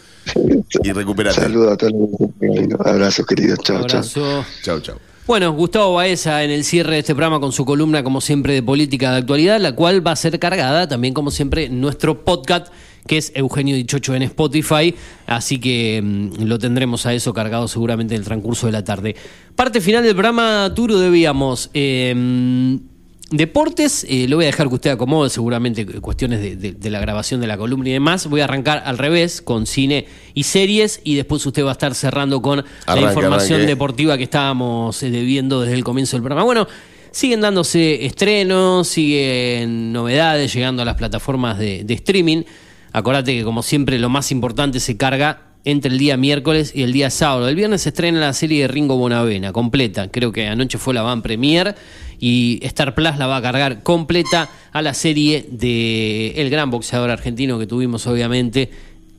Y recuperate. Saludos a todos los Abrazos, queridos. Chao, chao. Abrazo. Chau, chau. Bueno, Gustavo Baeza en el cierre de este programa con su columna, como siempre, de política de actualidad, la cual va a ser cargada también, como siempre, nuestro podcast, que es Eugenio Dichocho en Spotify. Así que mm, lo tendremos a eso cargado seguramente en el transcurso de la tarde. Parte final del programa, Turo, debíamos. eh, deportes, eh, lo voy a dejar que usted acomode, seguramente cuestiones de, de, la grabación de la columna y demás. Voy a arrancar al revés, con cine y series, y después usted va a estar cerrando con la información deportiva que estábamos eh, viendo desde el comienzo del programa. Bueno, siguen dándose estrenos, siguen novedades llegando a las plataformas de, de streaming. Acordate que como siempre lo más importante se carga entre el día miércoles y el día sábado. El viernes se estrena la serie de Ringo Bonavena, completa. Creo que anoche fue la van premier y Star Plus la va a cargar completa a la serie de el gran boxeador argentino que tuvimos obviamente,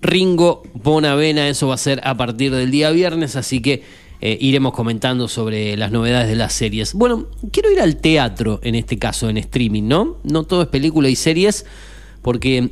Ringo Bonavena. Eso va a ser a partir del día viernes, así que eh, iremos comentando sobre las novedades de las series. Bueno, quiero ir al teatro en este caso, en streaming, ¿no? No todo es película y series, porque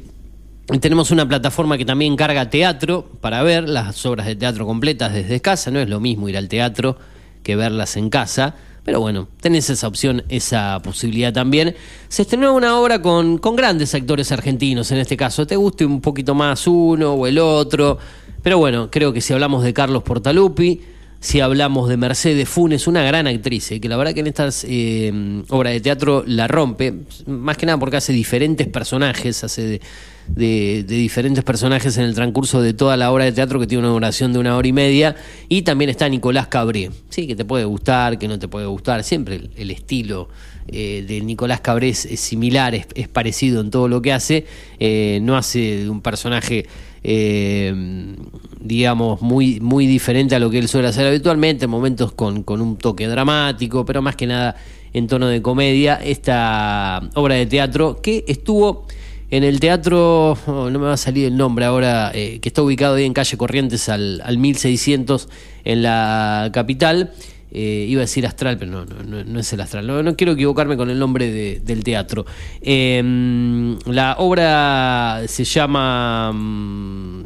tenemos una plataforma que también carga teatro para ver las obras de teatro completas desde casa. No es lo mismo ir al teatro que verlas en casa. Pero bueno, tenés esa opción, esa posibilidad también. Se estrenó una obra con, con grandes actores argentinos en este caso. Te guste un poquito más uno o el otro. Pero bueno, creo que si hablamos de Carlos Portalupi, si hablamos de Mercedes Funes, una gran actriz, eh, que la verdad que en estas eh, obras de teatro la rompe, más que nada porque hace diferentes personajes, hace de, diferentes personajes en el transcurso de toda la obra de teatro que tiene una duración de una hora y media, y también está Nicolás Cabré, sí, que te puede gustar, que no te puede gustar, siempre el, estilo eh, de Nicolás Cabré es, similar, es, parecido en todo lo que hace, no hace de un personaje eh, digamos, muy, muy diferente a lo que él suele hacer habitualmente, momentos con, con un toque dramático, pero más que nada en tono de comedia, esta obra de teatro que estuvo en el teatro, oh, no me va a salir el nombre ahora, eh, que está ubicado ahí en calle Corrientes al, al 1600 en la capital. Eh, iba a decir astral, pero no, no, no es el astral. No, quiero equivocarme con el nombre del teatro. Em, la obra se llama mm,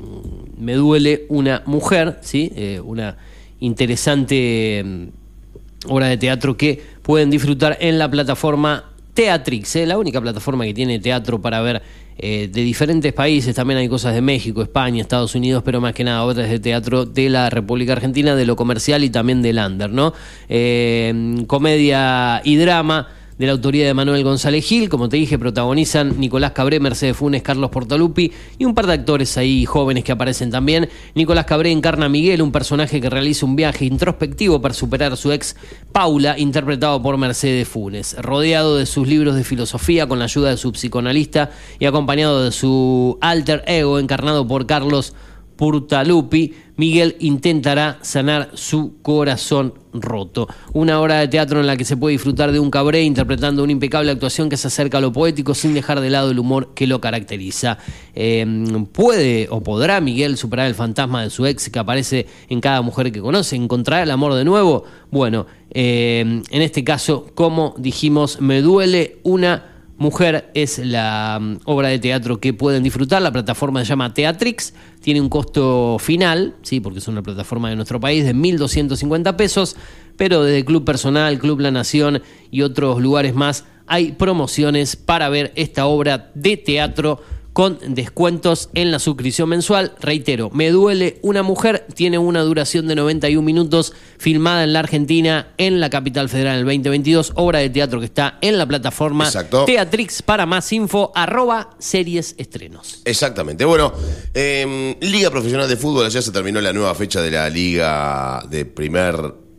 Me duele una mujer, ¿sí? Eh, una interesante mm, obra de teatro que pueden disfrutar en la plataforma Teatrix, ¿eh? la única plataforma que tiene teatro para ver eh, de diferentes países, también hay cosas de México, España, Estados Unidos, pero más que nada otras de teatro de la República Argentina, de lo comercial y también del under, ¿no? Eh, comedia y drama de la autoría de Manuel González Gil. Como te dije, protagonizan Nicolás Cabré, Mercedes Funes, Carlos Portalupi y un par de actores ahí jóvenes que aparecen también. Nicolás Cabré encarna a Miguel, un personaje que realiza un viaje introspectivo para superar a su ex Paula, interpretado por Mercedes Funes. Rodeado de sus libros de filosofía con la ayuda de su psicoanalista y acompañado de su alter ego encarnado por Carlos Portalupi, Miguel intentará sanar su corazón roto. Una obra de teatro en la que se puede disfrutar de un cabré interpretando una impecable actuación que se acerca a lo poético sin dejar de lado el humor que lo caracteriza. Em, ¿Puede o podrá Miguel superar el fantasma de su ex que aparece en cada mujer que conoce? ¿Encontrará el amor de nuevo? Bueno, em, en este caso, como dijimos, me duele una Mujer es la mm, obra de teatro que pueden disfrutar. La plataforma se llama Teatrix. Tiene un costo final, sí, porque es una plataforma de nuestro país, de 1.250 pesos. Pero desde Club Personal, Club La Nación y otros lugares más hay promociones para ver esta obra de teatro con descuentos en la suscripción mensual. Reitero, Me duele una mujer, tiene una duración de 91 minutos, filmada en la Argentina, en la capital federal en el 2022, obra de teatro que está en la plataforma Teatrix. Para más info, arroba series estrenos. Exactamente. Bueno, em, Liga Profesional de Fútbol, ya se terminó la nueva fecha de la Liga de primer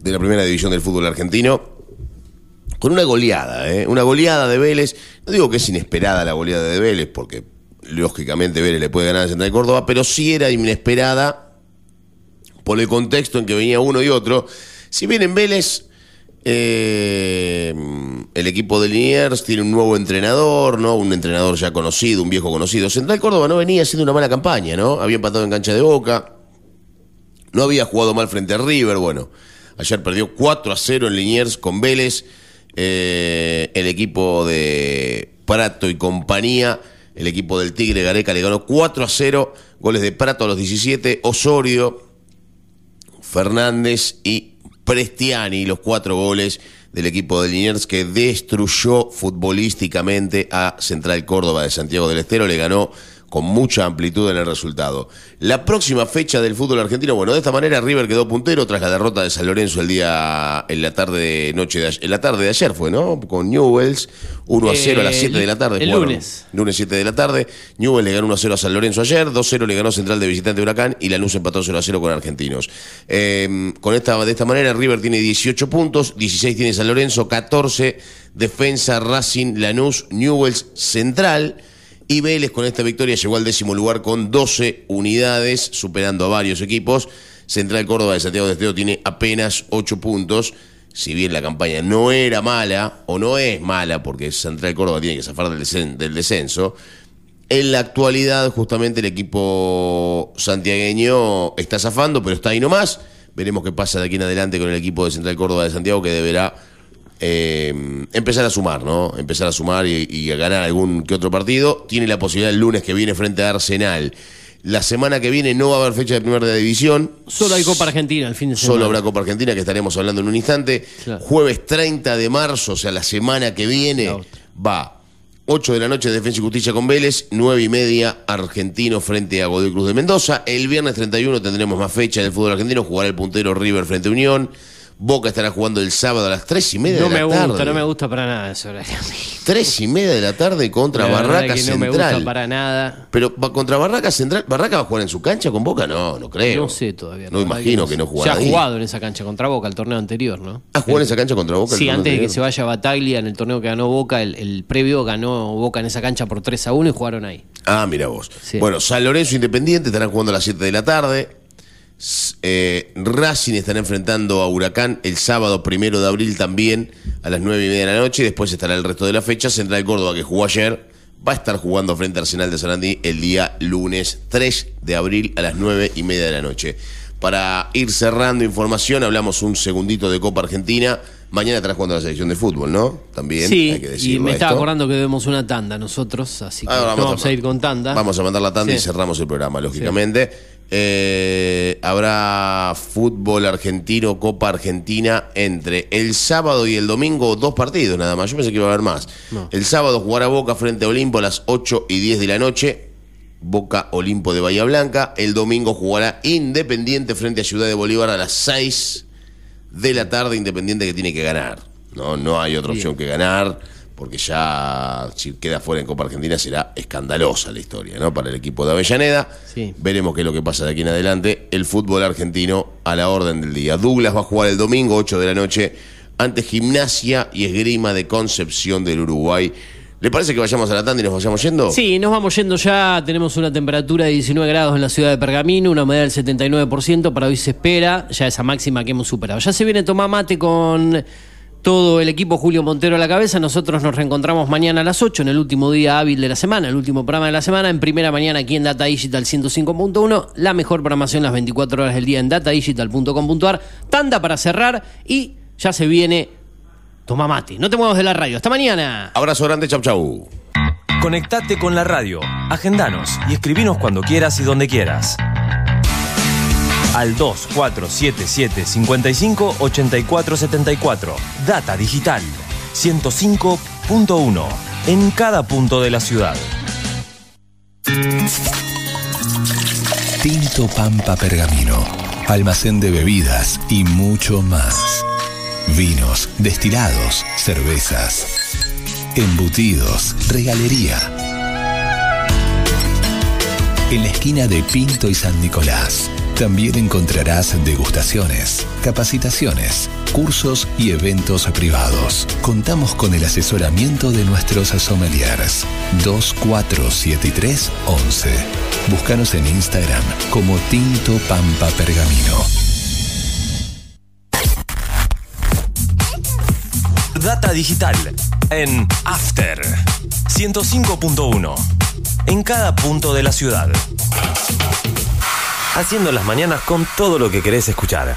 de la primera división del fútbol argentino con una goleada, ¿eh? una goleada de Vélez. No digo que es inesperada la goleada de Vélez, porque lógicamente Vélez le puede ganar a Central Córdoba, pero sí era inesperada por el contexto en que venía uno y otro. Si bien en Vélez eh, el equipo de Liniers tiene un nuevo entrenador, ¿no? Un entrenador ya conocido, un viejo conocido. Central Córdoba no venía haciendo una mala campaña, ¿no? Había empatado en cancha de boca. No había jugado mal frente a River. Bueno, ayer perdió 4 a 0 en Liniers con Vélez. Eh, el equipo de Prato y compañía, el equipo del Tigre Gareca le ganó 4 a 0, goles de Prato a los 17, Osorio, Fernández y Prestiani, los cuatro goles del equipo de Liniers que destruyó futbolísticamente a Central Córdoba de Santiago del Estero, le ganó con mucha amplitud en el resultado. La próxima fecha del fútbol argentino, bueno, de esta manera River quedó puntero tras la derrota de San Lorenzo el día en la tarde noche de, en la tarde de ayer fue, ¿no? Con Newells 1 a 0 a las 7 de la tarde. El jugaron. lunes. Lunes 7 de la tarde. Newells le ganó 1 a 0 a San Lorenzo ayer, 2 a 0 le ganó Central de Visitante Huracán y Lanús empató 0 a 0 con Argentinos. Eh, con esta, de esta manera River tiene 18 puntos, 16 tiene San Lorenzo, 14 Defensa, Racing, Lanús, Newells, Central. Y Vélez con esta victoria llegó al décimo lugar con 12 unidades, superando a varios equipos. Central Córdoba de Santiago de Estero tiene apenas 8 puntos. Si bien la campaña no era mala, o no es mala, porque Central Córdoba tiene que zafar del, descen- del descenso, en la actualidad justamente el equipo santiagueño está zafando, pero está ahí nomás. Veremos qué pasa de aquí en adelante con el equipo de Central Córdoba de Santiago, que deberá eh, empezar a sumar, ¿no? Empezar a sumar y, y a ganar algún que otro partido. Tiene la posibilidad el lunes que viene frente a Arsenal. La semana que viene no va a haber fecha de primera división. Solo hay Copa Argentina el fin de semana. Solo habrá Copa Argentina, que estaremos hablando en un instante. Jueves 30 de marzo, o sea, la semana que viene, va 8 de la noche Defensa y Justicia con Vélez, 9 y media Argentino frente a Godoy Cruz de Mendoza. El viernes 31 tendremos más fecha del fútbol argentino, jugará el puntero River frente a Unión. Boca estará jugando el sábado a las 3 y media No de la me gusta, tarde. no me gusta para nada ese horario. 3 y media de la tarde contra La Barraca que no me Central. gusta para nada. Pero contra Barraca Central, ¿Barraca va a jugar en su cancha con Boca? No, no creo. No sé todavía. No imagino que no Ya jugará ha ahí. jugado en esa cancha contra Boca el torneo anterior, ¿no? ¿Ha jugado en esa cancha contra Boca? el Sí, torneo antes de que se vaya Bataglia en el torneo que ganó Boca, el, el previo ganó Boca en esa cancha por 3 a 1 y jugaron ahí. Ah, mira vos. Bueno, San Lorenzo Independiente estarán jugando a las 7 de la tarde. Eh, Racing estará enfrentando a Huracán el sábado primero de abril también a las 9 y media de la noche. Y después estará el resto de la fecha. Central Córdoba, que jugó ayer, va a estar jugando frente a Arsenal de Sarandí el día lunes 3 de abril a las 9 y media de la noche. Para ir cerrando información, hablamos un segundito de Copa Argentina. Mañana estará jugando la selección de fútbol, ¿no? También sí, hay que y decirlo me estaba esto. acordando que debemos una tanda nosotros, así que no vamos a ir con tanda. Vamos a mandar la tanda y cerramos el programa, lógicamente. Eh, habrá fútbol argentino, Copa Argentina entre el sábado y el domingo, dos partidos nada más. Yo pensé que iba a haber más. No. El sábado jugará Boca frente a Olimpo a las 8 y 10 de la noche. Boca Olimpo de Bahía Blanca. El domingo jugará Independiente frente a Ciudad de Bolívar a las 6 de la tarde. Independiente que tiene que ganar. No, no hay otra opción que ganar. Porque ya si queda fuera en Copa Argentina será escandalosa la historia, ¿no? Para el equipo de Avellaneda. Sí. Veremos qué es lo que pasa de aquí en adelante. El fútbol argentino a la orden del día. Douglas va a jugar el domingo, 8 de la noche, ante Gimnasia y Esgrima de Concepción del Uruguay. ¿Le parece que vayamos a la tanda y nos vayamos yendo? Sí, nos vamos yendo ya. Tenemos una temperatura de 19 grados en la ciudad de Pergamino, una humedad del 79%. Para hoy se espera ya esa máxima que hemos superado. Ya se viene Tomá Mate con todo el equipo Julio Montero a la cabeza. Nosotros nos reencontramos mañana a las 8 en el último día hábil de la semana, el último programa de la semana. En primera mañana aquí en Data Digital 105.1. La mejor programación las 24 horas del día en datadigital.com.ar. Tanda para cerrar y ya se viene Tomá Mate. No te muevas de la radio. Hasta mañana. Abrazo grande, chau chau. Conectate con la radio, agendanos y escribinos cuando quieras y donde quieras. Al 2477 55 84 74. Data Digital 105.1. En cada punto de la ciudad. Tinto Pampa Pergamino, almacén de bebidas y mucho más. Vinos, destilados, cervezas, embutidos, regalería. En la esquina de Pinto y San Nicolás también encontrarás degustaciones, capacitaciones, cursos y eventos privados. Contamos con el asesoramiento de nuestros sommeliers 247311. Búscanos en Instagram como Tinto Pampa Pergamino. Data Digital en After 105.1. En cada punto de la ciudad. Haciendo las mañanas con todo lo que querés escuchar.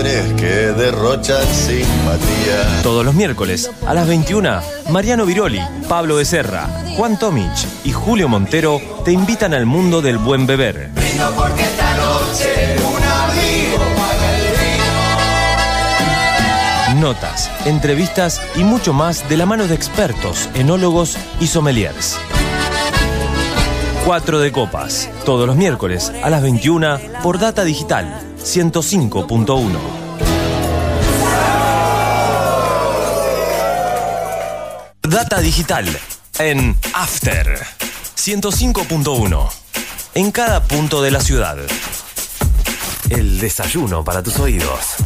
mujeres que derrochan simpatía. Todos los miércoles a las 21, Mariano Viroli, Pablo Becerra, Juan Tomich y Julio Montero te invitan al mundo del buen beber. porque esta noche un amigo Notas, entrevistas y mucho más de la mano de expertos, enólogos y sommeliers. 4 de copas, todos los miércoles a las 21 por Data Digital 105.1. Data digital en After 105.1. En cada punto de la ciudad. El desayuno para tus oídos.